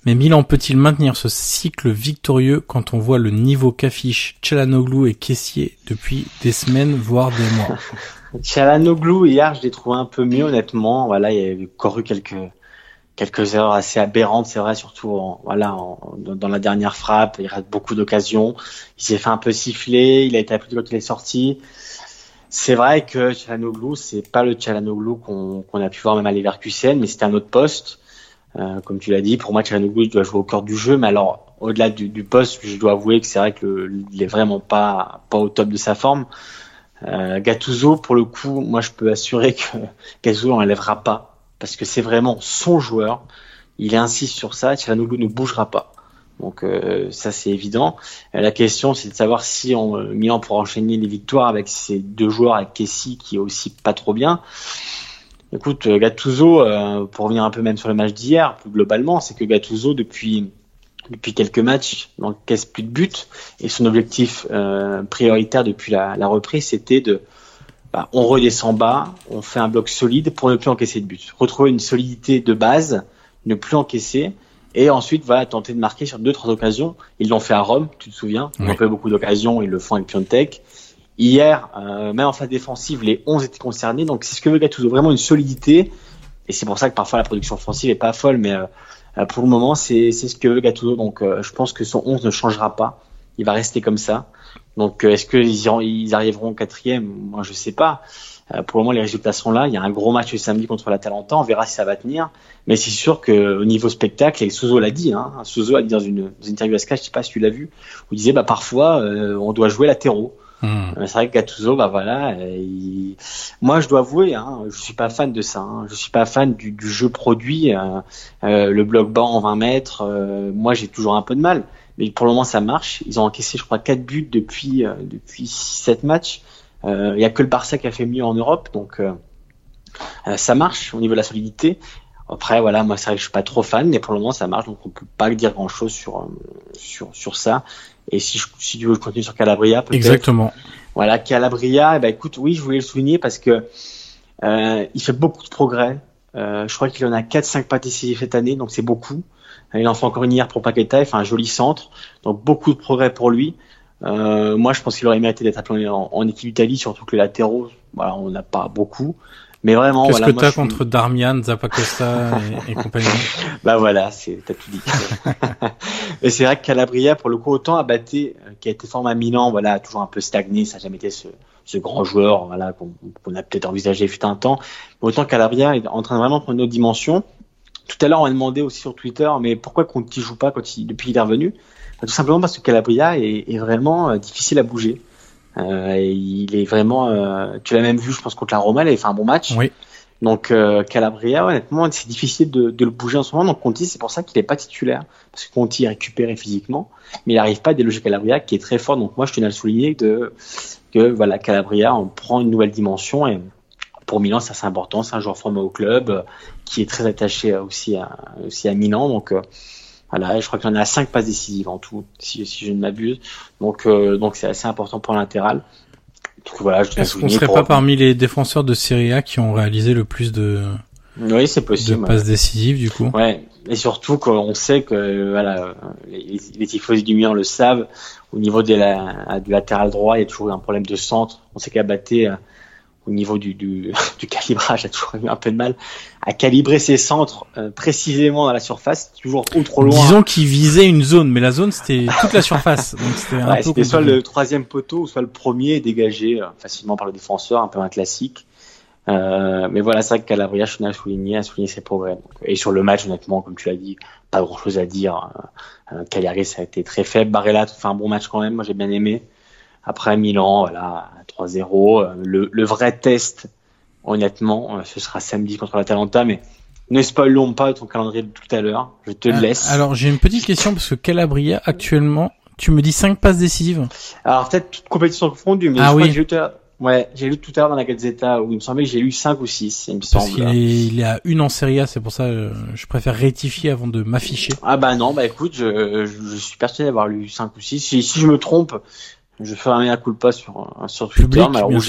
Mais Milan peut-il maintenir ce cycle victorieux quand on voit le niveau qu'affichent Chalanoglu et Kessier depuis des semaines, voire des mois? Chalanoglu, hier, je l'ai trouvé un peu mieux, honnêtement. Voilà, il y a encore eu quelques, quelques erreurs assez aberrantes, c'est vrai, surtout voilà dans la dernière frappe, il rate beaucoup d'occasions. Il s'est fait un peu siffler, il a été applaudi quand il est sorti. C'est vrai que Chalanoglu, c'est pas le Chalanoglu qu'on a pu voir même à Leverkusen, mais c'était un autre poste. Euh, comme tu l'as dit, pour moi, Chalanoglu doit jouer au cœur du jeu, mais alors au-delà du, du, poste, je dois avouer que c'est vrai que il est vraiment pas pas au top de sa forme. Euh, Gattuso, pour le coup, moi, je peux assurer que Gattuso n'enlèvera pas parce que c'est vraiment son joueur. Il insiste sur ça. Tchalanoglu ne bougera pas. Donc euh, ça c'est évident. Euh, la question c'est de savoir si on, euh, Milan pourra enchaîner les victoires avec ces deux joueurs, avec Kessi qui est aussi pas trop bien. Écoute, Gattuso, pour revenir un peu même sur le match d'hier, plus globalement, c'est que Gattuso depuis depuis quelques matchs n'encaisse plus de buts et son objectif prioritaire depuis la, la reprise c'était de bah, on redescend bas, on fait un bloc solide pour ne plus encaisser de but. Retrouver une solidité de base, ne plus encaisser, et ensuite voilà tenter de marquer sur deux trois occasions. Ils l'ont fait à Rome, tu te souviens. Ils ont fait beaucoup d'occasions, ils le font avec Piontek. Hier, euh, même en phase défensive, les 11 étaient concernés, donc c'est ce que veut Gattuso, vraiment une solidité. Et c'est pour ça que parfois la production offensive est pas folle, mais euh, pour le moment c'est ce que veut Gattuso. Donc euh, je pense que son 11 ne changera pas, il va rester comme ça. Donc, euh, est-ce qu'ils ils arriveront quatrième? Moi, je sais pas. Euh, pour le moment, les résultats sont là. Il y a un gros match le samedi contre la l'Atalanta. On verra si ça va tenir. Mais c'est sûr que au niveau spectacle, et Souzo l'a dit, hein, Souzo a dit dans une, interview à Sky, je sais pas si tu l'as vu, où il disait bah parfois euh, on doit jouer latéraux. Hmm. C'est vrai que Gattuso, bah voilà, moi je dois avouer, hein, je suis pas fan de ça. Hein. Je suis pas fan du, jeu produit, le bloc bas en 20 mètres. moi j'ai toujours un peu de mal mais pour le moment ça marche. Ils ont encaissé, je crois, 4 buts depuis euh, depuis 7 matchs. Euh, il y a que le Barça qui a fait mieux en Europe, donc euh, ça marche au niveau de la solidité. Après, voilà, moi c'est vrai que je suis pas trop fan, mais pour le moment ça marche, donc on peut pas dire grand chose sur sur sur ça. Et si je, si tu veux continuer sur Calabria, peut-être. Exactement. Voilà, Calabria, eh ben écoute, oui, je voulais le souligner parce que euh, il fait beaucoup de progrès. Euh, je crois qu'il en a 4-5 pâtisseries cette année, donc c'est beaucoup. Il en fait encore une hier pour Paqueta, il fait un joli centre, donc beaucoup de progrès pour lui. Euh, moi, je pense qu'il aurait mérité d'être appelé en, équipe d'Italie, surtout que les latéraux, voilà, on n'a pas beaucoup. Mais vraiment, qu'est-ce que t'as contre Darmian, Zappacosta et, et, compagnie Bah voilà, c'est t'as tout dit. et c'est vrai que Calabria, pour le coup, autant abatté, euh, qui a été formé à Milan, voilà, toujours un peu stagné, ça n'a jamais été ce, ce grand joueur, voilà, qu'on a peut-être envisagé fut un temps. Mais autant Calabria est en train de vraiment prendre une autre dimension. Tout à l'heure, on a demandé aussi sur Twitter, mais pourquoi Conti joue pas quand il, depuis qu'il est revenu? Bah, Tout simplement parce que Calabria est, est vraiment euh, difficile à bouger. Euh, il est vraiment. euh, tu l'as même vu, je pense, contre la Roma, il avait fait un bon match. Oui. Donc euh, Calabria, honnêtement, c'est difficile de, de le bouger en ce moment. Donc Conti, c'est pour ça qu'il est pas titulaire, parce que Conti est récupéré physiquement, mais il n'arrive pas à déloger Calabria, qui est très fort. Donc moi, je tenais à le souligner de que voilà, Calabria, on prend une nouvelle dimension et pour Milan, ça c'est important. C'est un joueur formé au club, qui est très attaché aussi à aussi à Milan. Donc euh, voilà, je crois qu'il en a cinq passes décisives en tout, si, si je ne m'abuse. Donc euh, donc c'est assez important pour. Donc voilà, je Est-ce qu'on serait pour- pas parmi les défenseurs de Serie A qui ont réalisé le plus de, Oui, c'est de possible. ouais. passes décisives du coup? Ouais, et surtout qu'on sait que euh, voilà, les, les tifosi du Milan le savent. Au niveau de la, du latéral droit, il y a toujours un problème de centre. On sait qu'Abaté, euh, au niveau du, du, du calibrage, a toujours eu un peu de mal à calibrer ses centres euh, précisément dans la surface, toujours ou trop loin. Disons qu'ils visaient une zone, mais la zone c'était toute la surface, donc c'était Ouais, soit le troisième poteau soit le premier dégagé euh, facilement par le défenseur, un peu un classique. Euh, mais voilà, c'est vrai que Calabria, je tenais à souligner, à souligner ses progrès. Donc, et sur le match, honnêtement, comme tu l'as dit, pas grand chose à dire. Euh, Cagliari, ça a été très faible. Barella a fait un bon match quand même. Moi, j'ai bien aimé. Après Milan, voilà, 3-0. Euh, Le, le vrai test, honnêtement, euh, ce sera samedi contre l'Atalanta, mais ne spoilons pas ton calendrier de tout à l'heure. Je te Ah, laisse. Alors j'ai une petite question parce que Calabria actuellement, tu me dis 5 passes décisives. Alors peut-être toute compétition confondue, mais Ah je oui. que j'ai lu tout à l'heure- Ouais, j'ai lu tout à l'heure dans la Gazzetta où il me semblait que j'ai lu 5 ou 6, il me Parce semble. est, il est à une en Serie A, c'est pour ça euh, je préfère rectifier avant de m'afficher. Ah bah non, bah écoute, je, je, je suis persuadé d'avoir lu 5 ou 6. Si, si je me trompe, je ferai un mea culpa sur, sur Twitter, Public, mais alors où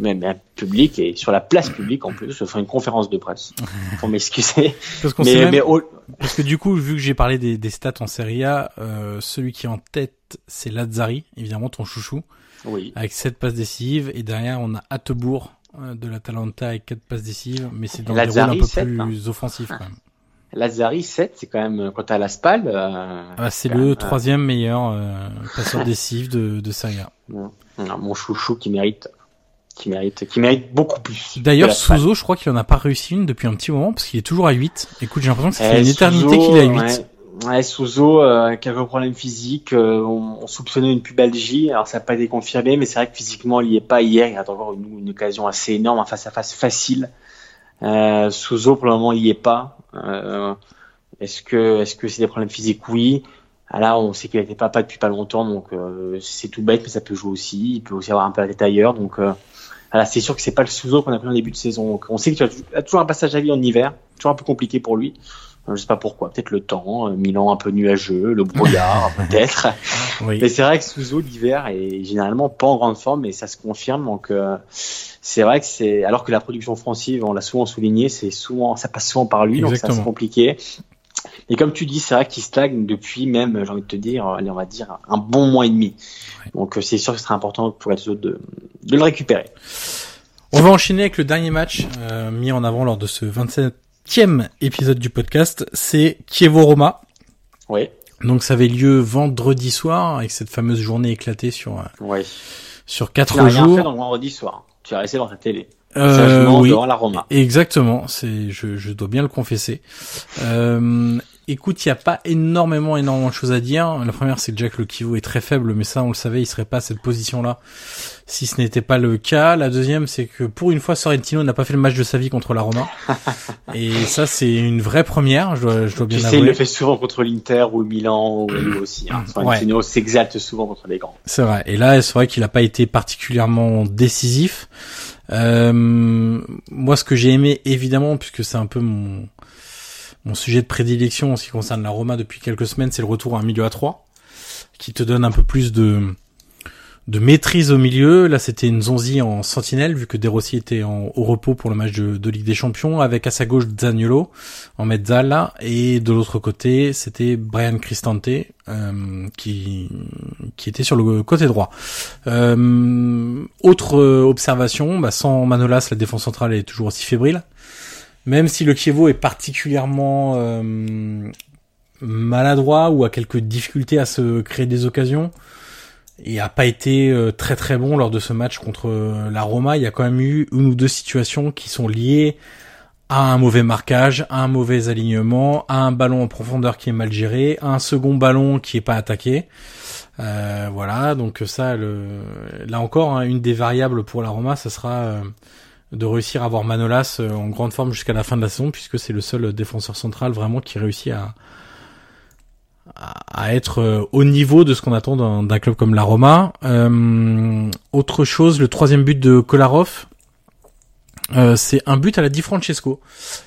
mais, mais public et sur la place publique en plus, je ferai une conférence de presse pour m'excuser. Parce Mais, même- que du coup, vu que j'ai parlé des, des stats en Serie A, euh, celui qui est en tête, c'est Lazzari, évidemment ton chouchou, oui. avec 7 passes décisives, et derrière on a Attebourg euh, de l'Atalanta avec 4 passes décisives, mais c'est dans des rôles un peu plus hein. offensifs quand même. Lazzari 7, c'est quand même, quand t'as la SPAL, euh, Ah c'est le même, euh, troisième meilleur euh, passeur décisif de, de Serie A. non, non, mon chouchou qui mérite, qui mérite, qui mérite beaucoup plus. D'ailleurs. Souzo, je crois qu'il en a pas réussi une depuis un petit moment parce qu'il est toujours à 8. Écoute, j'ai l'impression que fait Eh, une éternité qu'il est à 8. Ouais, ouais Souzo, euh, quelques problèmes physiques. euh, on, on soupçonnait une pubalgie. Alors, ça n'a pas été confirmé, mais c'est vrai que physiquement, il n'y est pas hier. Il a encore une, une occasion assez énorme, un face-à-face facile. Euh, Souzo, pour le moment, il n'y est pas. Euh, est-ce que est-ce que c'est des problèmes physiques? Oui. Ah, Là, on sait qu'il n'était papa depuis pas longtemps, donc euh, c'est tout bête, mais ça peut jouer aussi. Il peut aussi avoir un peu la tête ailleurs, donc euh, voilà, c'est sûr que c'est pas le Souzo qu'on a pris en début de saison. Donc, on sait qu'il a toujours un passage à vie en hiver, toujours un peu compliqué pour lui. Je sais pas pourquoi, peut-être le temps, euh, Milan un peu nuageux, le brouillard, peut-être. Oui. Mais c'est vrai que Souzo l'hiver est généralement pas en grande forme, et ça se confirme. Donc euh, c'est vrai que c'est alors que la production offensive, on l'a souvent souligné, c'est souvent ça passe souvent par lui, donc c'est Exactement. compliqué. Et comme tu dis, c'est vrai qu'il stagne depuis même, j'ai envie de te dire, allez, on va dire un bon mois et demi. Donc euh, c'est sûr que ce serait important pour être de, de le récupérer. On va enchaîner avec le dernier match euh, mis en avant lors de ce 27e épisode du podcast. C'est Chievo-Roma. Oui, Donc ça avait lieu vendredi soir avec cette fameuse journée éclatée sur euh, oui. sur Tu quatre n'as rien fait jours. dans le vendredi soir. Tu as resté dans ta télé. Euh, oui, devant la Roma. exactement. C'est je, je dois bien le confesser. Euh, écoute, il y a pas énormément énormément de choses à dire. La première, c'est que Jack Le Kivo est très faible, mais ça on le savait, il serait pas à cette position-là si ce n'était pas le cas. La deuxième, c'est que pour une fois, Sorrentino n'a pas fait le match de sa vie contre la Roma. Et ça, c'est une vraie première. Je dois, je dois bien Tu sais, il avouer. le fait souvent contre l'Inter ou Milan ou lui aussi. Hein. Sorrentino s'exalte souvent contre les grands. C'est vrai. Et là, c'est vrai qu'il n'a pas été particulièrement décisif. Euh, moi, ce que j'ai aimé, évidemment, puisque c'est un peu mon mon sujet de prédilection en ce qui concerne la Roma depuis quelques semaines, c'est le retour à un milieu à 3 qui te donne un peu plus de de maîtrise au milieu. Là, c'était une Zonzi en sentinelle, vu que De Rossi était en, au repos pour le match de, de Ligue des Champions, avec à sa gauche Zaniolo en mezzala, et de l'autre côté, c'était Brian Cristante, euh, qui, qui était sur le côté droit. Euh, autre observation, bah, sans Manolas, la défense centrale est toujours aussi fébrile. Même si le Chievo est particulièrement euh, maladroit ou a quelques difficultés à se créer des occasions, et a pas été euh, très très bon lors de ce match contre euh, la Roma. Il y a quand même eu une ou deux situations qui sont liées à un mauvais marquage, à un mauvais alignement, à un ballon en profondeur qui est mal géré, à un second ballon qui est pas attaqué. Voilà, donc ça, le, là encore, hein, une des variables pour la Roma, ça sera de réussir à avoir Manolas euh, en grande forme jusqu'à la fin de la saison, puisque c'est le seul défenseur central vraiment qui réussit à, à être au niveau de ce qu'on attend d'un club comme la Roma. autre chose, le troisième but de Kolarov, euh, c'est un but à la Di Francesco.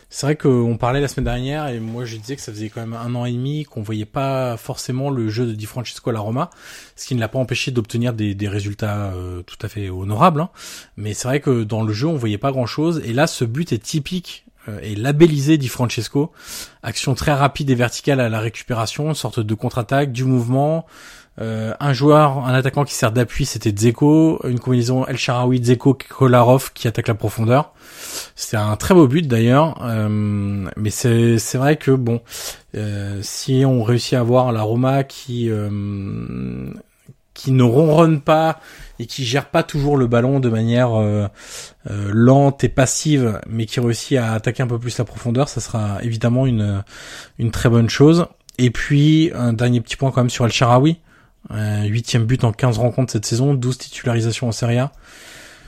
C'est vrai qu'on parlait la semaine dernière et moi je disais que ça faisait quand même un an et demi qu'on voyait pas forcément le jeu de Di Francesco à la Roma, ce qui ne l'a pas empêché d'obtenir des, résultats euh, tout à fait honorables. Hein. Mais c'est vrai que dans le jeu on voyait pas grand chose et là ce but est typique euh, et labellisé Di Francesco. Action très rapide et verticale à la récupération, sorte de contre-attaque, du mouvement. Euh, un joueur, un attaquant qui sert d'appui, c'était Dzeko. Une combinaison El Sharawi, Dzeko, Kolarov qui attaque la profondeur. C'était un très beau but d'ailleurs, euh, mais c'est vrai que bon, euh, si on réussit à avoir la Roma qui qui ne ronronne pas et qui gère pas toujours le ballon de manière lente et passive, mais qui réussit à attaquer un peu plus la profondeur, ça sera évidemment une une très bonne chose. Et puis un dernier petit point quand même sur El Sharawi. Euh, huitième but en 15 rencontres cette saison, 12 titularisations en Serie A.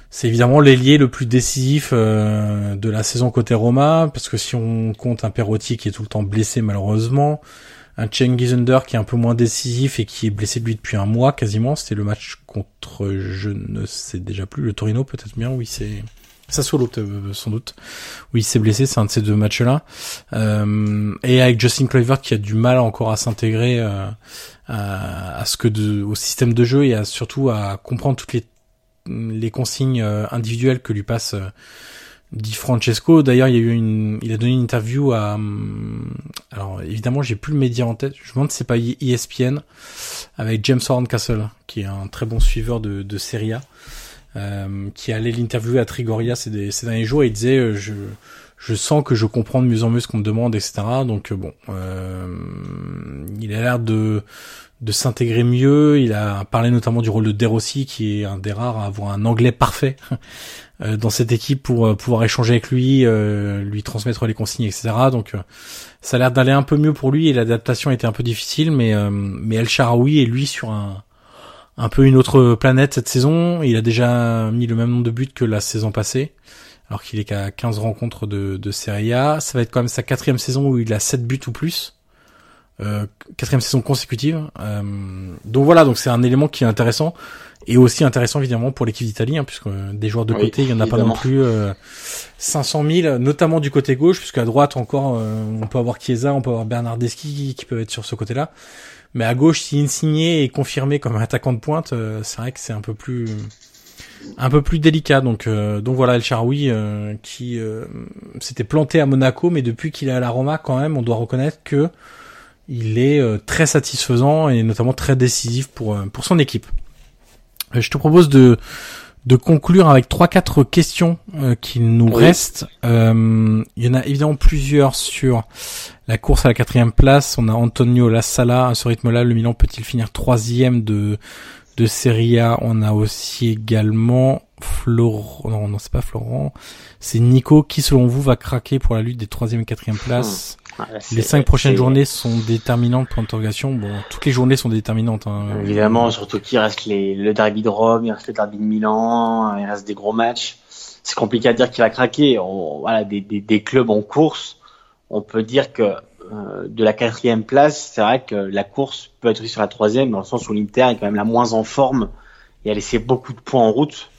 C'est évidemment l'ailier le plus décisif euh, de la saison côté Roma, parce que si on compte un Perotti qui est tout le temps blessé malheureusement, un Cengiz Under qui est un peu moins décisif et qui est blessé de lui depuis un mois quasiment, c'était le match contre, je ne sais déjà plus, le Torino peut-être bien, oui c'est... Sassuolo euh, sans doute. Oui, il s'est blessé, c'est un de ces deux matchs-là. Euh, et avec Justin Kluivert qui a du mal encore à s'intégrer euh, à, ce que de, au système de jeu et surtout à comprendre toutes les les consignes euh, individuelles que lui passe Di Francesco. D'ailleurs, il y a eu une, il a donné une interview à, alors évidemment, j'ai plus le média en tête. Je me demande si c'est pas ESPN avec James Horncastle, qui est un très bon suiveur de, de Serie A. Euh, qui allait l'interviewer à Trigoria ces, derniers jours et il disait euh, je je sens que je comprends de mieux en mieux ce qu'on me demande etc donc euh, bon il a l'air de de s'intégrer mieux. Il a parlé notamment du rôle de Derossi qui est un des rares à avoir un anglais parfait dans cette équipe pour pouvoir échanger avec lui lui transmettre les consignes etc donc ça a l'air d'aller un peu mieux pour lui et l'adaptation était un peu difficile mais mais El Sharawi est lui sur un un peu une autre planète cette saison. Il a déjà mis le même nombre de buts que la saison passée, alors qu'il est qu'à 15 rencontres de, de Serie A. Ça va être quand même sa quatrième saison où il a 7 buts ou plus. Euh, quatrième saison consécutive. Euh, donc voilà, donc c'est un élément qui est intéressant et aussi intéressant évidemment pour l'équipe d'Italie, hein, puisque des joueurs de côté, il y en a pas non plus euh, 500 000, notamment du côté gauche, puisque à droite encore, euh, on peut avoir Chiesa, on peut avoir Bernardeschi qui, qui peuvent être sur ce côté-là. Mais à gauche, si Insigné est confirmé comme attaquant de pointe, euh, c'est vrai que c'est un peu plus un peu plus délicat. Donc euh, donc voilà El Charoui euh, qui s'était planté à Monaco, mais depuis qu'il est à la Roma, quand même, on doit reconnaître que il est très satisfaisant et notamment très décisif pour pour son équipe. Je te propose de de conclure avec trois quatre questions euh, qui nous restent. Euh, il y en a évidemment plusieurs sur la course à la quatrième place. On a Antonio Lassala à ce rythme-là. Le Milan peut-il finir troisième de de Serie A? On a aussi également Florent. Non, non, c'est pas Florent. C'est Nico qui, selon vous, va craquer pour la lutte des troisième et quatrième places. Ah, les cinq prochaines journées sont déterminantes pour l'interrogation. Bon, toutes les journées sont déterminantes. Hein. Évidemment, surtout qu'il reste les, le derby de Rome, il reste le derby de Milan, il reste des gros matchs. C'est compliqué à dire qu'il va craquer. voilà, des, des, des, clubs en course, on peut dire que euh, de la quatrième place, c'est vrai que la course peut être sur la troisième, dans le sens où l'Inter est quand même la moins en forme et a laissé beaucoup de points en route.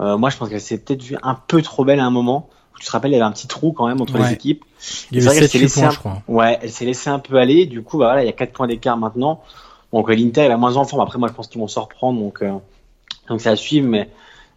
Euh, moi, je pense qu'elle s'est peut-être vue un peu trop belle à un moment tu te rappelles, il y avait un petit trou quand même entre les équipes. Il y avait 7 points, un... je crois. Ouais, elle s'est laissée un peu aller. Du coup, bah voilà, il y a 4 points d'écart maintenant. Donc l'Inter est la moins en forme. Après, moi, je pense qu'ils vont s'en reprendre. Donc, euh, donc c'est à suivre. Mais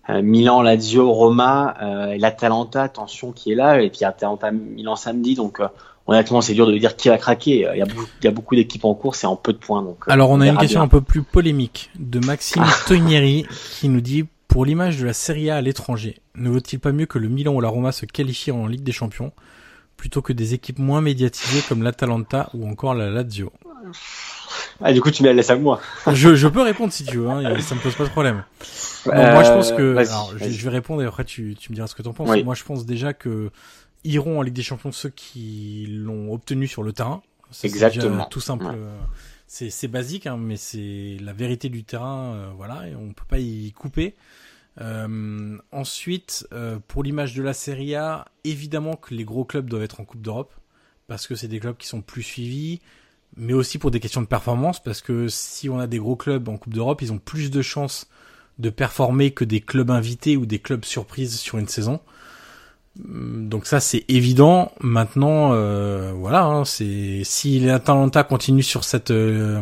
euh, Milan, Lazio, Roma, euh, l'Atalanta, attention, qui est là. Et puis Atalanta, Milan samedi. Donc euh, honnêtement, c'est dur de dire qui va craquer. Il y a beaucoup, d'équipes en course et en peu de points. Donc, Alors, on, a une question un peu plus polémique de Maxime Tonieri qui nous dit pour l'image de la Serie A à l'étranger, ne vaut-il pas mieux que le Milan ou la Roma se qualifient en Ligue des Champions plutôt que des équipes moins médiatisées comme l'Atalanta ou encore la Lazio? Ah, du coup, tu me la laisses à moi. je, je peux répondre si tu veux, hein, ça me pose pas de problème. moi, je pense que, alors, je, vais répondre et après tu, tu me diras ce que tu en penses. Moi, je pense déjà que iront en Ligue des Champions ceux qui l'ont obtenu sur le terrain. Exactement. Tout simple. C'est basique, hein, mais c'est la vérité du terrain, euh, voilà, et on peut pas y couper. Euh, ensuite, euh, pour l'image de la Serie A, évidemment que les gros clubs doivent être en Coupe d'Europe, parce que c'est des clubs qui sont plus suivis, mais aussi pour des questions de performance, parce que si on a des gros clubs en Coupe d'Europe, ils ont plus de chances de performer que des clubs invités ou des clubs surprises sur une saison. Hum, donc ça c'est évident. Maintenant, euh, voilà, hein, c'est si l'Atalanta continue sur cette euh,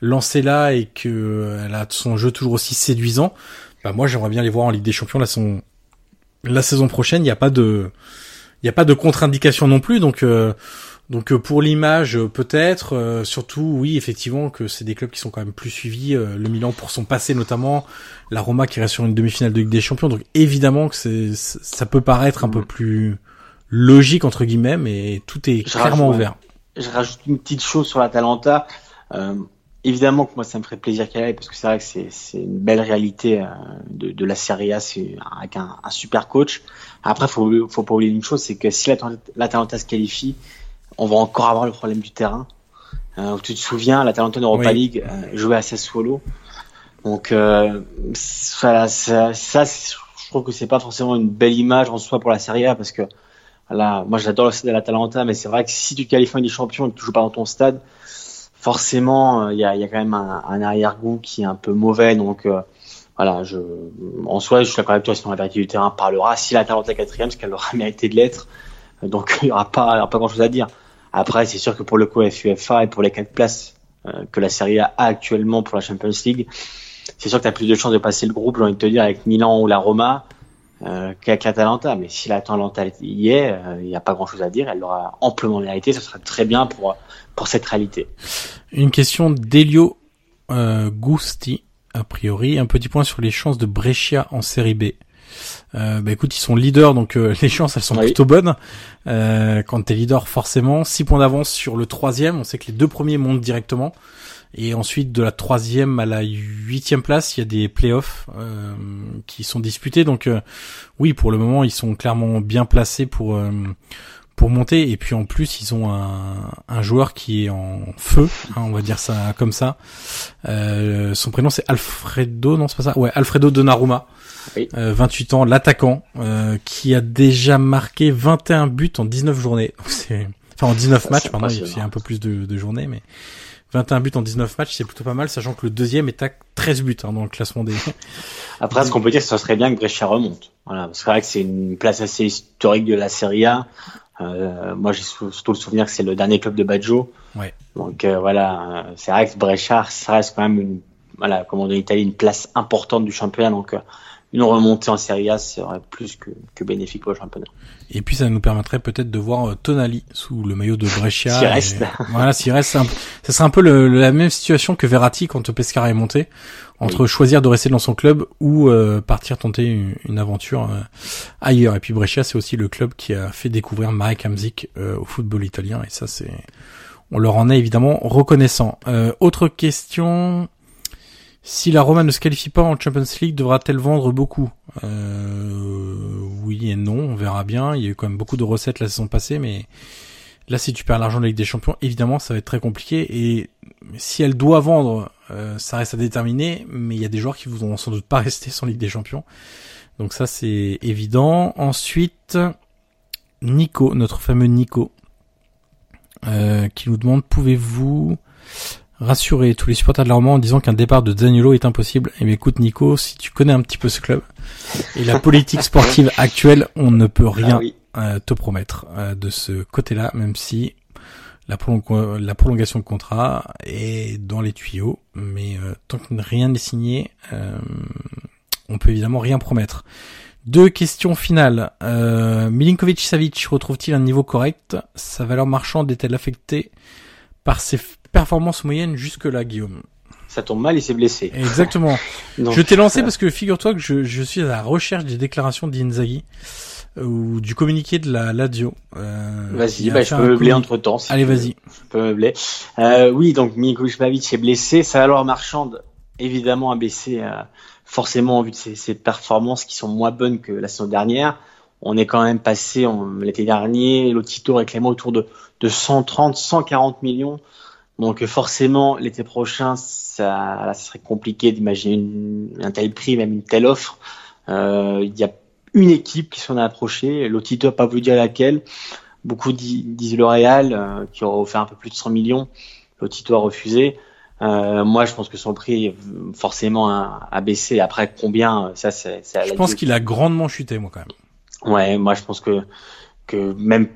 lancée là et que elle a son jeu toujours aussi séduisant, bah moi j'aimerais bien les voir en Ligue des Champions la saison la saison prochaine. Il n'y a pas de il a pas de contre-indication non plus, donc euh, donc euh, pour l'image, euh, peut-être, euh, surtout oui, effectivement que c'est des clubs qui sont quand même plus suivis. le Milan pour son passé notamment, la Roma qui reste sur une demi-finale de Ligue des Champions. Donc évidemment que c'est ça peut paraître un peu plus logique entre guillemets, mais tout est clairement ouvert. Je rajoute une petite chose sur l'Atalanta. Euh, évidemment que moi ça me ferait plaisir qu'elle aille parce que c'est vrai que c'est une belle réalité de, de la Serie A, avec un, un, super coach. Après, faut faut pas oublier une chose, c'est que si l'Atalanta se qualifie on va encore avoir le problème du terrain. Euh, tu te souviens, la Talenton Europa League euh, jouait à Sassuolo. Donc euh, ça, ça, ça je trouve que c'est pas forcément une belle image en soi pour la Serie A parce que voilà, moi j'adore le stade de la Talenta, mais c'est vrai que si tu qualifies des champions et que tu joues pas dans ton stade, forcément il y a, y a, quand même un, un arrière-goût qui est un peu mauvais. Donc voilà, je, en soi, je suis d'accord avec toi, sinon la vérité du terrain parlera. Si la Talenta est quatrième, ce qu'elle aura mérité de l'être, donc il y aura pas, y aura pas grand chose à dire. Après, c'est sûr que pour le COF et pour les quatre places euh, que la Serie A a actuellement pour la Champions League, c'est sûr que tu plus de chances de passer le groupe, j'ai envie de te dire, avec Milan ou la Roma euh, qu'avec l'Atalanta. Mais si l'Atalanta y est, euh, il n'y a pas grand-chose à dire. Elle l'aura amplement mérité. Ce sera très bien pour, pour cette réalité. Une question d'Elio euh, Gusti, a priori. Un petit point sur les chances de Brescia en Série B. Euh, bah écoute, ils sont leaders, donc euh, les chances elles sont plutôt bonnes. Euh, quand t'es leader, forcément, 6 points d'avance sur le troisième. On sait que les deux premiers montent directement. Et ensuite, de la troisième à la huitième place, il y a des playoffs euh, qui sont disputés. Donc oui, pour le moment, ils sont clairement bien placés pour pour monter. Et puis en plus, ils ont un, un joueur qui est en feu, hein, on va dire ça comme ça. son prénom c'est Alfredo, non c'est pas ça? Ouais, Alfredo Donnarumma. 28 euh, ans, l'attaquant, euh, qui a déjà marqué 21 buts en 19 journées. C'est, enfin en 19 matchs, pardon, il fait un peu plus de, de journées, mais 21 buts en 19 matchs, c'est plutôt pas mal, sachant que le deuxième est à 13 buts hein, dans le classement des. Après, ce qu'on peut dire, ce serait bien que Brescia remonte. Voilà, c'est vrai que c'est une place assez historique de la Serie A. Euh, moi, j'ai surtout le souvenir que c'est le dernier club de Baggio. Ouais. Donc euh, voilà, c'est vrai que Brescia, ça reste quand même une, voilà, comme on dit en Italie, une place importante du championnat. Donc une remontée en Serie A serait plus que, que bénéfique pour le championnat. Et puis ça nous permettrait peut-être de voir euh, Tonali sous le maillot de Brescia. s'il reste. voilà, s'il reste, ça serait un peu le, la même situation que Verratti quand Pescara est monté, entre choisir de rester dans son club ou euh, partir tenter une, aventure euh, ailleurs. Et puis Brescia, c'est aussi le club qui a fait découvrir Marek Hamzik au football italien, et ça c'est, on leur en est évidemment reconnaissant. autre question. Si la Roma ne se qualifie pas en Champions League, devra-t-elle vendre beaucoup? Euh, Oui et non, on verra bien. Il y a eu quand même beaucoup de recettes la saison passée, mais là, si tu perds l'argent de la Ligue des Champions, évidemment, ça va être très compliqué. Et si elle doit vendre, euh, ça reste à déterminer, mais il y a des joueurs qui voudront sans doute pas rester sans Ligue des Champions. Donc ça, c'est évident. Ensuite, Nico, notre fameux Nico, euh, qui nous demande, pouvez-vous rassurer tous les supporters de la Roma en disant qu'un départ de Zaniolo est impossible. Et eh bien écoute Nico, si tu connais un petit peu ce club et la politique sportive actuelle, on ne peut rien ah euh, te promettre euh, de ce côté-là, même si la, la, prolongation de contrat est dans les tuyaux. Mais euh, tant que rien n'est signé, on peut évidemment rien promettre. Deux questions finales. Milinkovic-Savic retrouve-t-il un niveau correct? Sa valeur marchande est-elle affectée par ses performance moyenne jusque-là, Guillaume. Ça tombe mal, il s'est blessé. Exactement. je t'ai lancé parce que figure-toi que je, je, suis à la recherche des déclarations d'Inzaghi euh, ou du communiqué de la Lazio. Euh, vas-y, bah, je peux meubler entre temps. Allez, vas-y. Je peux meubler. Euh, oui, donc Milinkovic Savic est blessé. Sa valeur marchande, évidemment, a baissé euh, forcément en vue de ses, ses, performances qui sont moins bonnes que la saison dernière. On est quand même passé l'été dernier, Lotito réclamait autour de, de 130, 140 millions Donc forcément, l'été prochain, ça, ça serait compliqué d'imaginer un tel prix, même une telle offre. Euh, il y a une équipe qui s'en a approché. Lotito n'a pas voulu dire laquelle. Beaucoup disent le Real, euh, qui aurait offert un peu plus de 100 millions. Lotito a refusé. Euh, moi, je pense que son prix forcément a, baissé. Après, combien Ça, c'est. Je pense qu'il a grandement chuté, moi, quand même. Ouais, moi, je pense que que même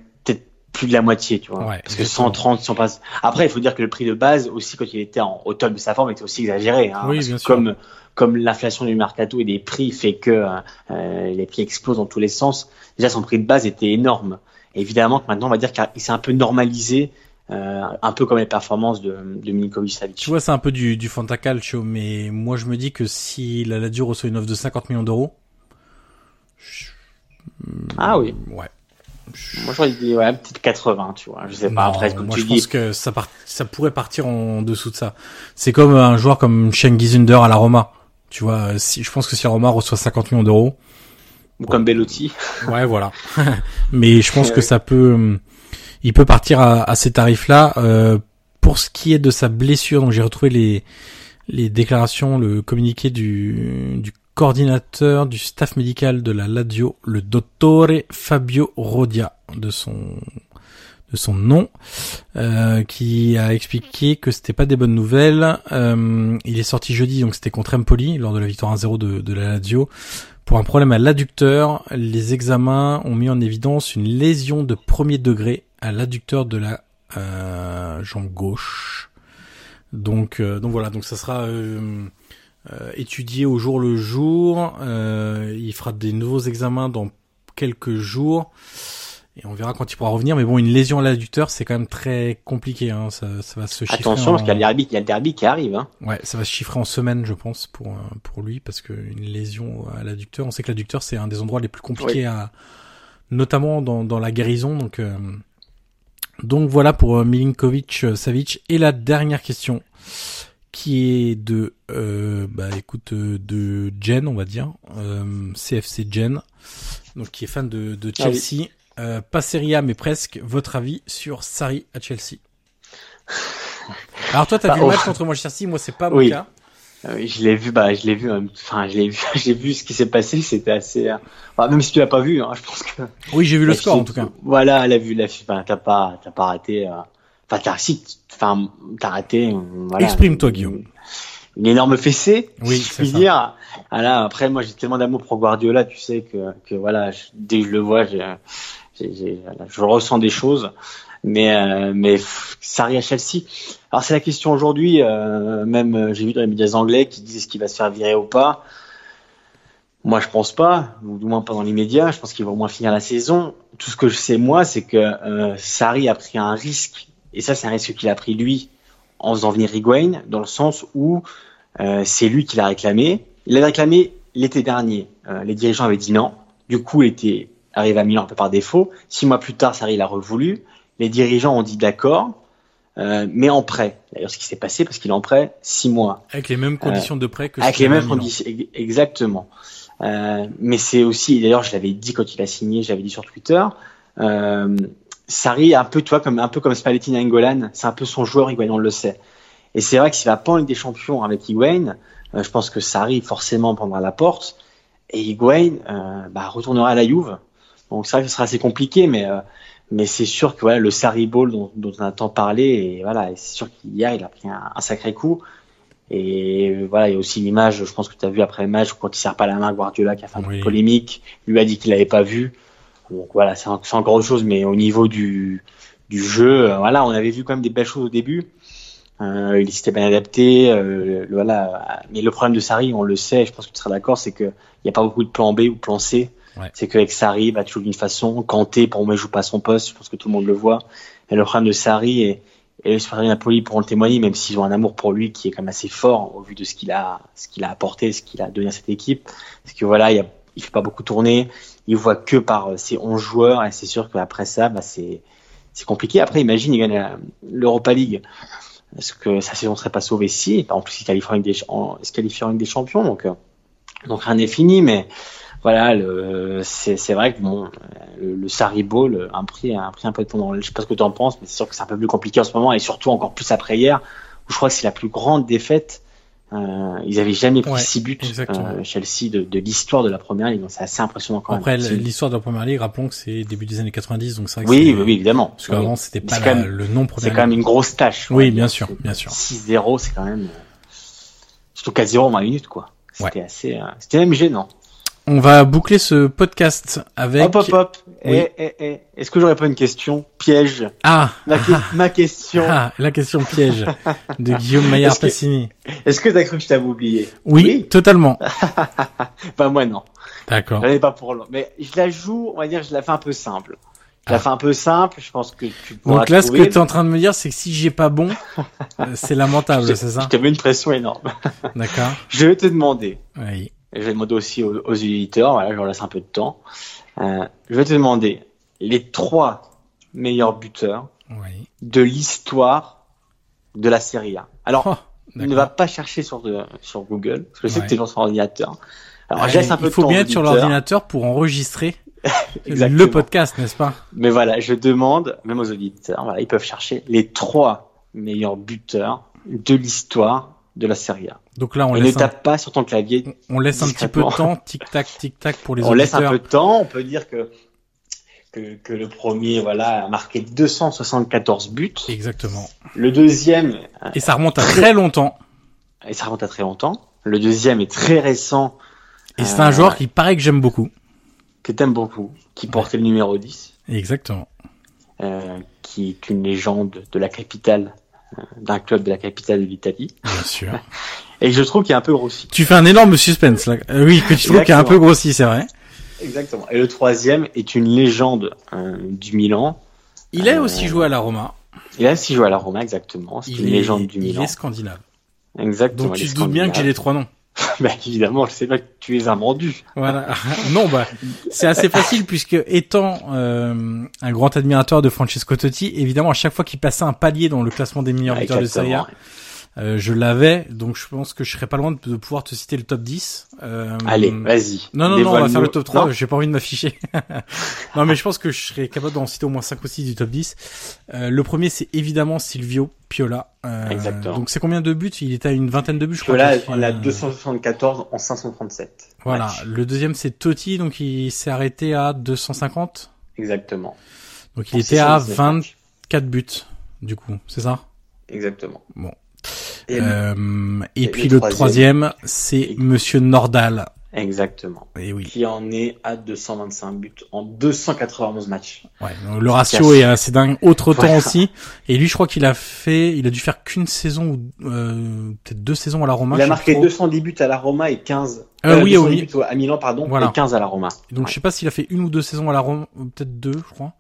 plus de la moitié, tu vois. Ouais, Parce que 130, si on passe. Après, il faut dire que le prix de base aussi, quand il était en, au top de sa forme, était aussi exagéré. Hein, oui, bien sûr. Comme comme l'inflation du mercato et des prix fait que euh, les prix explosent dans tous les sens. Déjà, son prix de base était énorme. évidemment que maintenant, on va dire qu'il s'est un peu normalisé euh, un peu comme les performances de, de Milinkovic Savic. Tu vois, c'est un peu du, du fantacalcio, mais moi je me dis que si la Lazio reçoit une offre de 50 millions d'euros, ah oui, ouais. Moi j'aurais dit ouais, peut-être 80, tu vois. Je sais pas. Non, après, comme moi tu je dis, pense que ça, part, ça pourrait partir en dessous de ça. C'est comme un joueur comme Schengen Zunder à la Roma. Tu vois, si je pense que si la Roma reçoit 50 millions d'euros, ou comme Bellotti. Ouais, voilà. Mais je pense que ça peut, euh, il peut partir à, à ces tarifs-là. Euh, pour ce qui est de sa blessure, donc j'ai retrouvé les les déclarations, le communiqué du du coordinateur du staff médical de la Lazio, le dottore Fabio Rodia, de son de son nom, euh, qui a expliqué que c'était pas des bonnes nouvelles. Euh, il est sorti jeudi, donc c'était contre Empoli lors de la victoire 1-0 de, de la Lazio. Pour un problème à l'adducteur, les examens ont mis en évidence une lésion de premier degré à l'adducteur de la euh, jambe gauche. Donc, euh, donc voilà, donc ça sera euh, étudié au jour le jour. Euh, il fera des nouveaux examens dans quelques jours et on verra quand il pourra revenir. Mais bon, une lésion à l'adducteur, c'est quand même très compliqué. Hein. Ça, ça va se chiffrer. Attention, en... parce qu'il y a le derby, il y a le derby qui arrive. Hein. Ouais, ça va se chiffrer en semaines, je pense, pour euh, pour lui, parce que une lésion à l'adducteur, on sait que l'adducteur c'est un des endroits les plus compliqués oui. à, notamment dans dans la guérison. Donc euh, donc voilà pour euh, Milinkovic Savic. Et la dernière question qui est de euh, bah écoute de Jen on va dire euh, CFC Jen donc qui est fan de, de Chelsea ah oui. euh, pas Serie A mais presque votre avis sur Sarri à Chelsea alors toi t'as bah, vu le match contre Manchester City moi c'est pas mon oui. cas oui, je l'ai vu, bah, je l'ai vu, enfin, je l'ai vu, j'ai vu ce qui s'est passé, c'était assez, enfin, même si tu l'as pas vu, hein, je pense que. Oui, j'ai vu le score, en tout cas. Voilà, la vue, la enfin, t'as pas, t'as pas raté, euh... enfin, t'as, si, enfin, t'as raté, voilà. Exprime-toi, Guillaume. Une énorme fessée, oui, si je puis dire. Voilà, après, moi, j'ai tellement d'amour pour Guardiola, tu sais que, que voilà, je, dès que je le vois, j'ai, j'ai, je ressens des choses mais euh, mais Sarri à Chelsea. Alors c'est la question aujourd'hui. Euh, même j'ai vu dans les médias anglais qui disaient ce qu'il va se faire virer ou pas. Moi je pense pas, ou du moins pas dans les médias. Je pense qu'il va au moins finir la saison. Tout ce que je sais moi, c'est que euh, Sarri a pris un risque, et ça c'est un risque qu'il a pris lui en faisant venir Higuain, dans le sens où euh, c'est lui qui l'a réclamé. Il l'a réclamé l'été dernier. Euh, les dirigeants avaient dit non. Du coup, il était arrivé à Milan un peu par défaut. Six mois plus tard, Sarri l'a revoulu les dirigeants ont dit d'accord, euh, mais en prêt. D'ailleurs, ce qui s'est passé, parce qu'il est en prêt six mois. Avec les mêmes conditions de prêt que Avec les mêmes conditions, exactement. Mais c'est aussi, d'ailleurs, je l'avais dit quand il a signé, j'avais dit sur Twitter, Sarri, un peu, toi, comme un peu comme Spalletti Angolan, c'est un peu son joueur, Higuain, on le sait. Et c'est vrai que s'il va pas en Ligue des Champions avec Higuain, euh, je pense que Sarri forcément prendra la porte et Higuain euh, bah, retournera à la Juve. Donc c'est vrai que ce sera assez compliqué, mais mais c'est sûr que voilà le Sarri Ball dont, dont, on a tant parlé et voilà c'est sûr qu'hier il a pris un, un, sacré coup et voilà il y a aussi l'image je pense que tu as vu après le match quand il sert pas la main Guardiola qui a fait un oui. polémique lui a dit qu'il l'avait pas vu donc voilà c'est encore autre chose mais au niveau du du jeu euh, voilà on avait vu quand même des belles choses au début euh, il s'était bien adapté euh, voilà mais le problème de Sarri on le sait je pense que tu seras d'accord c'est que il n'y a pas beaucoup de plan B ou plan C Ouais. C'est qu'avec Sarri, bah, tu joues d'une façon. Kanté, pour moi, il joue pas son poste. Je pense que tout le monde le voit. Et le problème de Sarri et, et les supporters de Napoli pourront le témoigner, même s'ils ont un amour pour lui qui est quand même assez fort au vu de ce qu'il a, ce qu'il a apporté, ce qu'il a donné à cette équipe. Parce que voilà, il, a, il fait pas beaucoup tourner. Il voit que par ses 11 joueurs et c'est sûr qu'après ça, bah, c'est, compliqué. Après, imagine, l'Europa League. Est-ce que sa saison serait pas sauvée si? En plus, il des, se qualifie en Ligue des Champions, donc, donc rien n'est fini, mais, voilà, c'est, vrai que bon, le, le Bowl a pris, a pris un peu de le, je sais pas ce que tu en penses, mais c'est sûr que c'est un peu plus compliqué en ce moment et surtout encore plus après hier, où je crois que c'est la plus grande défaite. Euh, ils avaient jamais pris Ouais, six buts, euh, Chelsea, de, de l'histoire de la première ligue, donc c'est assez impressionnant quand Après, même. C'est- l'histoire de la première ligue, rappelons que c'est début des années 90, donc c'est vrai que oui, oui, oui, évidemment. Parce qu'avant, Oui. c'était pas c'est la- quand même- le nom C'est première quand même une grosse tâche. Oui, bien sûr, C'est- bien sûr. 6-0, c'est quand même. Surtout 4-0 en 20 minutes, quoi. Ouais. C'était assez. euh, C'était même gênant. On va boucler ce podcast avec... Hop, hop, hop. Oui. Eh, eh, eh. Est-ce que j'aurais pas une question piège Ah, ma, que- ma question. ah, la question piège de Guillaume Maillard Est-ce que- Passini. Est-ce que t'as cru que je t'avais oublié Oui, totalement. Bah moi non. D'accord. J'en ai pas pour long. Mais je la joue, on va dire, je la fais un peu simple. Je la Ah. fais un peu simple. Je pense que tu pourras Donc là, ce que trouver. tu es en train de me dire, c'est que si j'ai pas bon, euh, c'est lamentable, c'est ça Je te mets une pression énorme. D'accord. Je vais te demander. Oui. Je vais demander aussi aux, aux éditeurs, voilà, je leur laisse un peu de temps. Euh, je vais te demander les trois meilleurs buteurs Oui. de l'histoire de la Serie A. Alors, Oh, ne va pas chercher sur, de- sur Google, parce que je sais Ouais. que tu es sur ordinateur. Alors, Euh, je laisse un peu il de faut temps bien être sur l'ordinateur pour enregistrer le podcast, n'est-ce pas? Mais voilà, je demande, même aux auditeurs, voilà, ils peuvent chercher les trois meilleurs buteurs de l'histoire de la Serie A. Donc là, on Et ne laisse, un, tape pas sur ton clavier. on laisse un petit peu de temps, tic-tac, tic-tac pour les On laisse auditeurs. un peu de temps. On peut dire que, que, que le premier, voilà, a marqué 274 buts. Exactement. Le deuxième, Et ça remonte à très longtemps. et ça remonte à très longtemps. Le deuxième est très récent, Et c'est Euh, un joueur qui paraît que j'aime beaucoup. que t'aimes beaucoup, qui portait le numéro 10, Exactement. euh, qui est une légende de la capitale, euh, d'un club de la capitale de l'Italie. Bien sûr. Et je trouve qu'il est un peu grossi. tu fais un énorme suspense là. Euh, oui, que tu trouves qu'il est un peu grossi, c'est vrai. Exactement. Et le troisième est une légende euh, du Milan. Il a Euh, aussi joué à la Roma. Il a aussi joué à la Roma, exactement. C'est Il une est, légende du il Milan. est scandinave. Exactement. Donc il tu te doutes bien que j'ai les trois noms. bah, évidemment, je sais pas que tu es un vendu. Voilà. non, bah c'est assez facile puisque étant euh, un grand admirateur de Francesco Totti, évidemment à chaque fois qu'il passait un palier dans le classement des meilleurs buteurs de Serie A, euh, je l'avais. Donc je pense que je serais pas loin de, de pouvoir te citer le top 10. Euh, Allez, vas-y. Non, non, non, on va faire le top 3, Non j'ai pas envie de m'afficher. non, mais je pense que je serais capable d'en citer au moins 5 ou 6 du top 10. Euh, le premier, c'est évidemment Silvio Piola. Euh, Exactement. Donc c'est combien de buts? Il était à une vingtaine de buts, je crois. là, on a euh, 274 en 537. Voilà. Le deuxième, c'est Totti, donc il s'est arrêté à 250. Exactement. Donc il En était à 619 24 matchs. buts, du coup, c'est ça? Exactement. Bon. Et Euh, et et puis le troisième, c'est Monsieur Nordal. Exactement. Et oui. Qui en est à 225 buts en 291 matchs. Ouais, donc le ratio est assez dingue. Autre temps aussi. Et lui, je crois qu'il a fait, il a dû faire qu'une saison ou euh, peut-être deux saisons à la Roma. Il a marqué plus trop. 210 buts à la Roma et 15. Euh, oui, 210 oui. buts à Milan, pardon, Voilà. et 15 à la Roma. Donc je sais pas s'il a fait une ou deux saisons à la Roma, peut-être deux, je crois.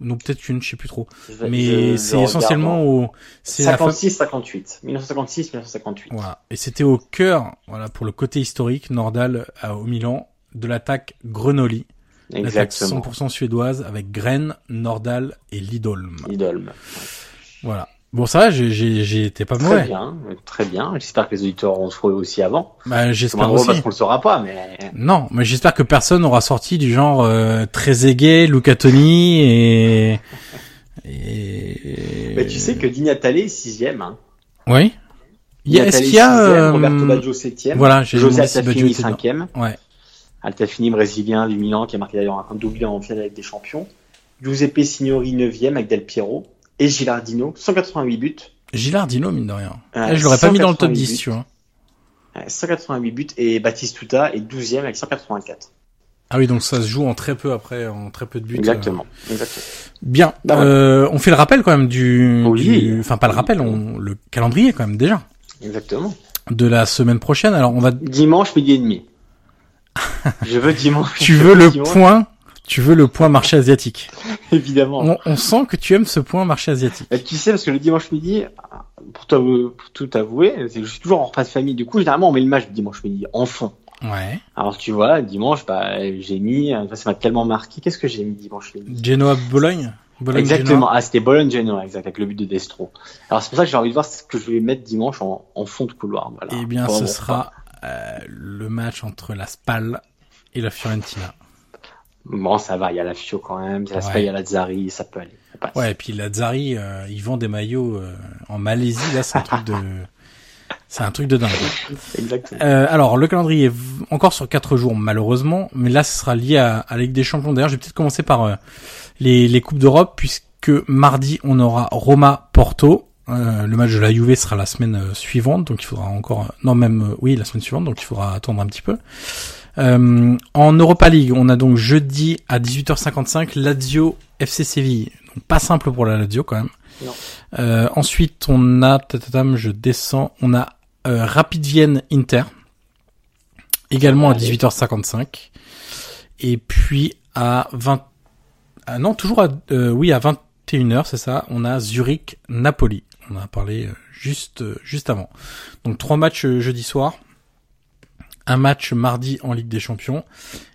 Non, peut-être qu'une, je sais plus trop. Je- Mais c'est essentiellement en au, c'est la fa- 56, 58. 1956, 1958. Voilà. Et c'était au cœur, voilà, pour le côté historique, Nordal à, au Milan, de l'attaque Grenoli. L'attaque Exactement. 100% suédoise avec Gren, Nordal et Lidolm. Idolme. Voilà. Bon, ça été pas Très mauvais. bien, très bien. J'espère que les auditeurs auront trouvé aussi avant. Bah, j'espère aussi. parce qu'on le saura pas, mais Non, mais j'espère que personne n'aura sorti du genre euh, très aigué, Luca Toni et... et... Mais tu sais que Di Natale est sixième. Hein. Oui. Est-ce qu'il y a... sixième, euh, Roberto Baggio septième. Voilà, j'ai José Altafini cinquième. Ouais. Altafini brésilien du Milan qui a marqué d'ailleurs un doublé en finale avec des champions. Giuseppe Signori neuvième avec Del Piero. Et Gilardino, 188 buts. Gilardino, mine de rien. Euh, Eh, je l'aurais pas mis dans le top 188 10, tu vois. Euh, 188 buts. Et Batistuta est 12e avec 184. Ah oui, donc ça se joue en très peu après, en très peu de buts. Exactement. Exactement. Euh, Bien. Bah ouais. Euh, on fait le rappel quand même du, Oui. du- enfin pas le rappel, on, le calendrier quand même déjà Exactement. de la semaine prochaine. Alors on va, Dimanche midi et demi. Je veux dimanche. tu veux le dimanche, point, tu veux le point marché asiatique. Évidemment. On, on sent que tu aimes ce point marché asiatique. Euh, Tu sais, parce que le dimanche midi, pour, pour tout avouer, je suis toujours en repas de famille. Du coup, généralement, on met le match le dimanche midi en fond. Ouais. Alors, tu vois, dimanche, bah, j'ai mis, ça m'a tellement marqué. Qu'est-ce que j'ai mis dimanche midi? Genoa Bologne? Bologne Exactement. Ah, c'était Bologne-Genoa, exact, avec le but de Destro. Alors, c'est pour ça que j'ai envie de voir ce que je vais mettre dimanche en, en fond de couloir. Voilà. Eh bien, ce sera euh, le match entre la Spal et la Fiorentina. Bon, ça va, il y a la Fio quand même, ça se paye à la Zari, ça peut aller. Ouais, et puis la Zari, euh, ils vendent des maillots euh, en Malaisie, là, c'est un truc de... C'est un truc de dingue. Exactement. Euh, alors, le calendrier est encore sur quatre jours, malheureusement, mais là, ce sera lié à, à la Ligue des Champions. D'ailleurs, je vais peut-être commencer par euh, les, les Coupes d'Europe, puisque mardi, on aura Roma-Porto. Euh, le match de la Juve sera la semaine euh, suivante, donc il faudra encore... Non, même, oui, la semaine suivante, donc il faudra attendre un petit peu. Euh, en Europa League, on a donc jeudi à 18h55 Lazio FC Séville. Donc pas simple pour la Lazio quand même. Non. Euh, ensuite, on a, tatatam, je descends, on a euh, Rapid Vienne Inter, également à 18h55. Et puis à 20, ah non, toujours à, euh, oui, à 21h, c'est ça, on a Zurich Napoli. On en a parlé euh, juste, euh, juste avant. Donc trois matchs euh, jeudi soir un match mardi en Ligue des Champions.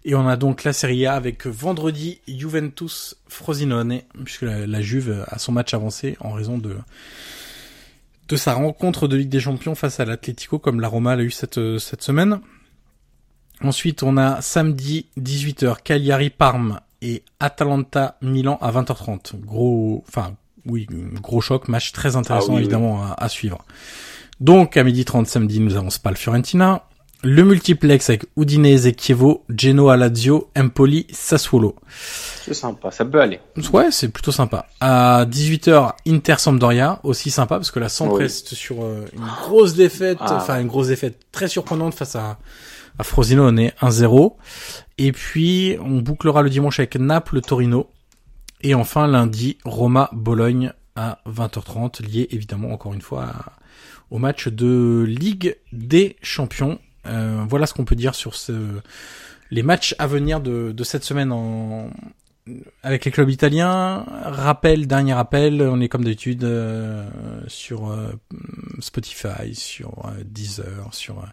Et on a donc la Serie A avec vendredi Juventus Frosinone, puisque la, la, Juve a son match avancé en raison de de sa rencontre de Ligue des Champions face à l'Atlético, comme la Roma l'a eu cette, cette semaine. Ensuite, on a samedi 18h Cagliari Parme et Atalanta Milan à 20h30. Gros, enfin, oui, gros choc, match très intéressant ah oui, évidemment oui. À, à, suivre. Donc, à midi 30 samedi, nous avons Spal Fiorentina, le multiplex avec Udinese, Chievo, Genoa, Lazio, Empoli, Sassuolo. C'est sympa, ça peut aller. Ouais, c'est plutôt sympa. À 18h, Inter Sampdoria, aussi sympa parce que la Samp oui. reste sur euh, une grosse défaite, ah. enfin une grosse défaite très surprenante face à, à Frosinone 1-0. Et puis, on bouclera le dimanche avec Naples, Torino. Et enfin, lundi, Roma, Bologne à 20h30, lié évidemment encore une fois à, au match de Ligue des Champions euh, voilà ce qu'on peut dire sur les matchs à venir de, cette semaine en, avec les clubs italiens. Rappel, dernier rappel, on est comme d'habitude euh, sur euh, Spotify, sur Deezer, sur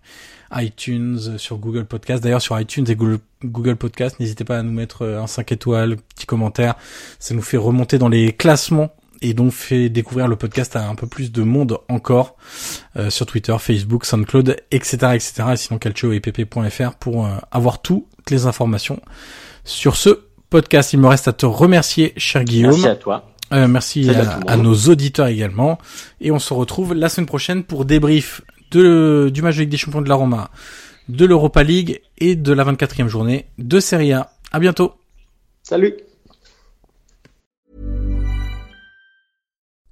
iTunes, sur Google Podcast. D'ailleurs, sur iTunes et Google, Google Podcast, n'hésitez pas à nous mettre un 5 étoiles, petit commentaire. Ça nous fait remonter dans les classements et donc fait découvrir le podcast à un peu plus de monde encore euh, sur Twitter, Facebook, SoundCloud, etc., etc. Et sinon calcioepp.fr pour euh, avoir toutes les informations sur ce podcast. Il me reste à te remercier, cher Guillaume. Merci à toi. Euh, merci à, à, nos auditeurs également. Et on se retrouve la semaine prochaine pour débrief de, du match de Ligue des Champions de la Roma, de l'Europa League et de la 24e journée de Serie A. À bientôt. Salut.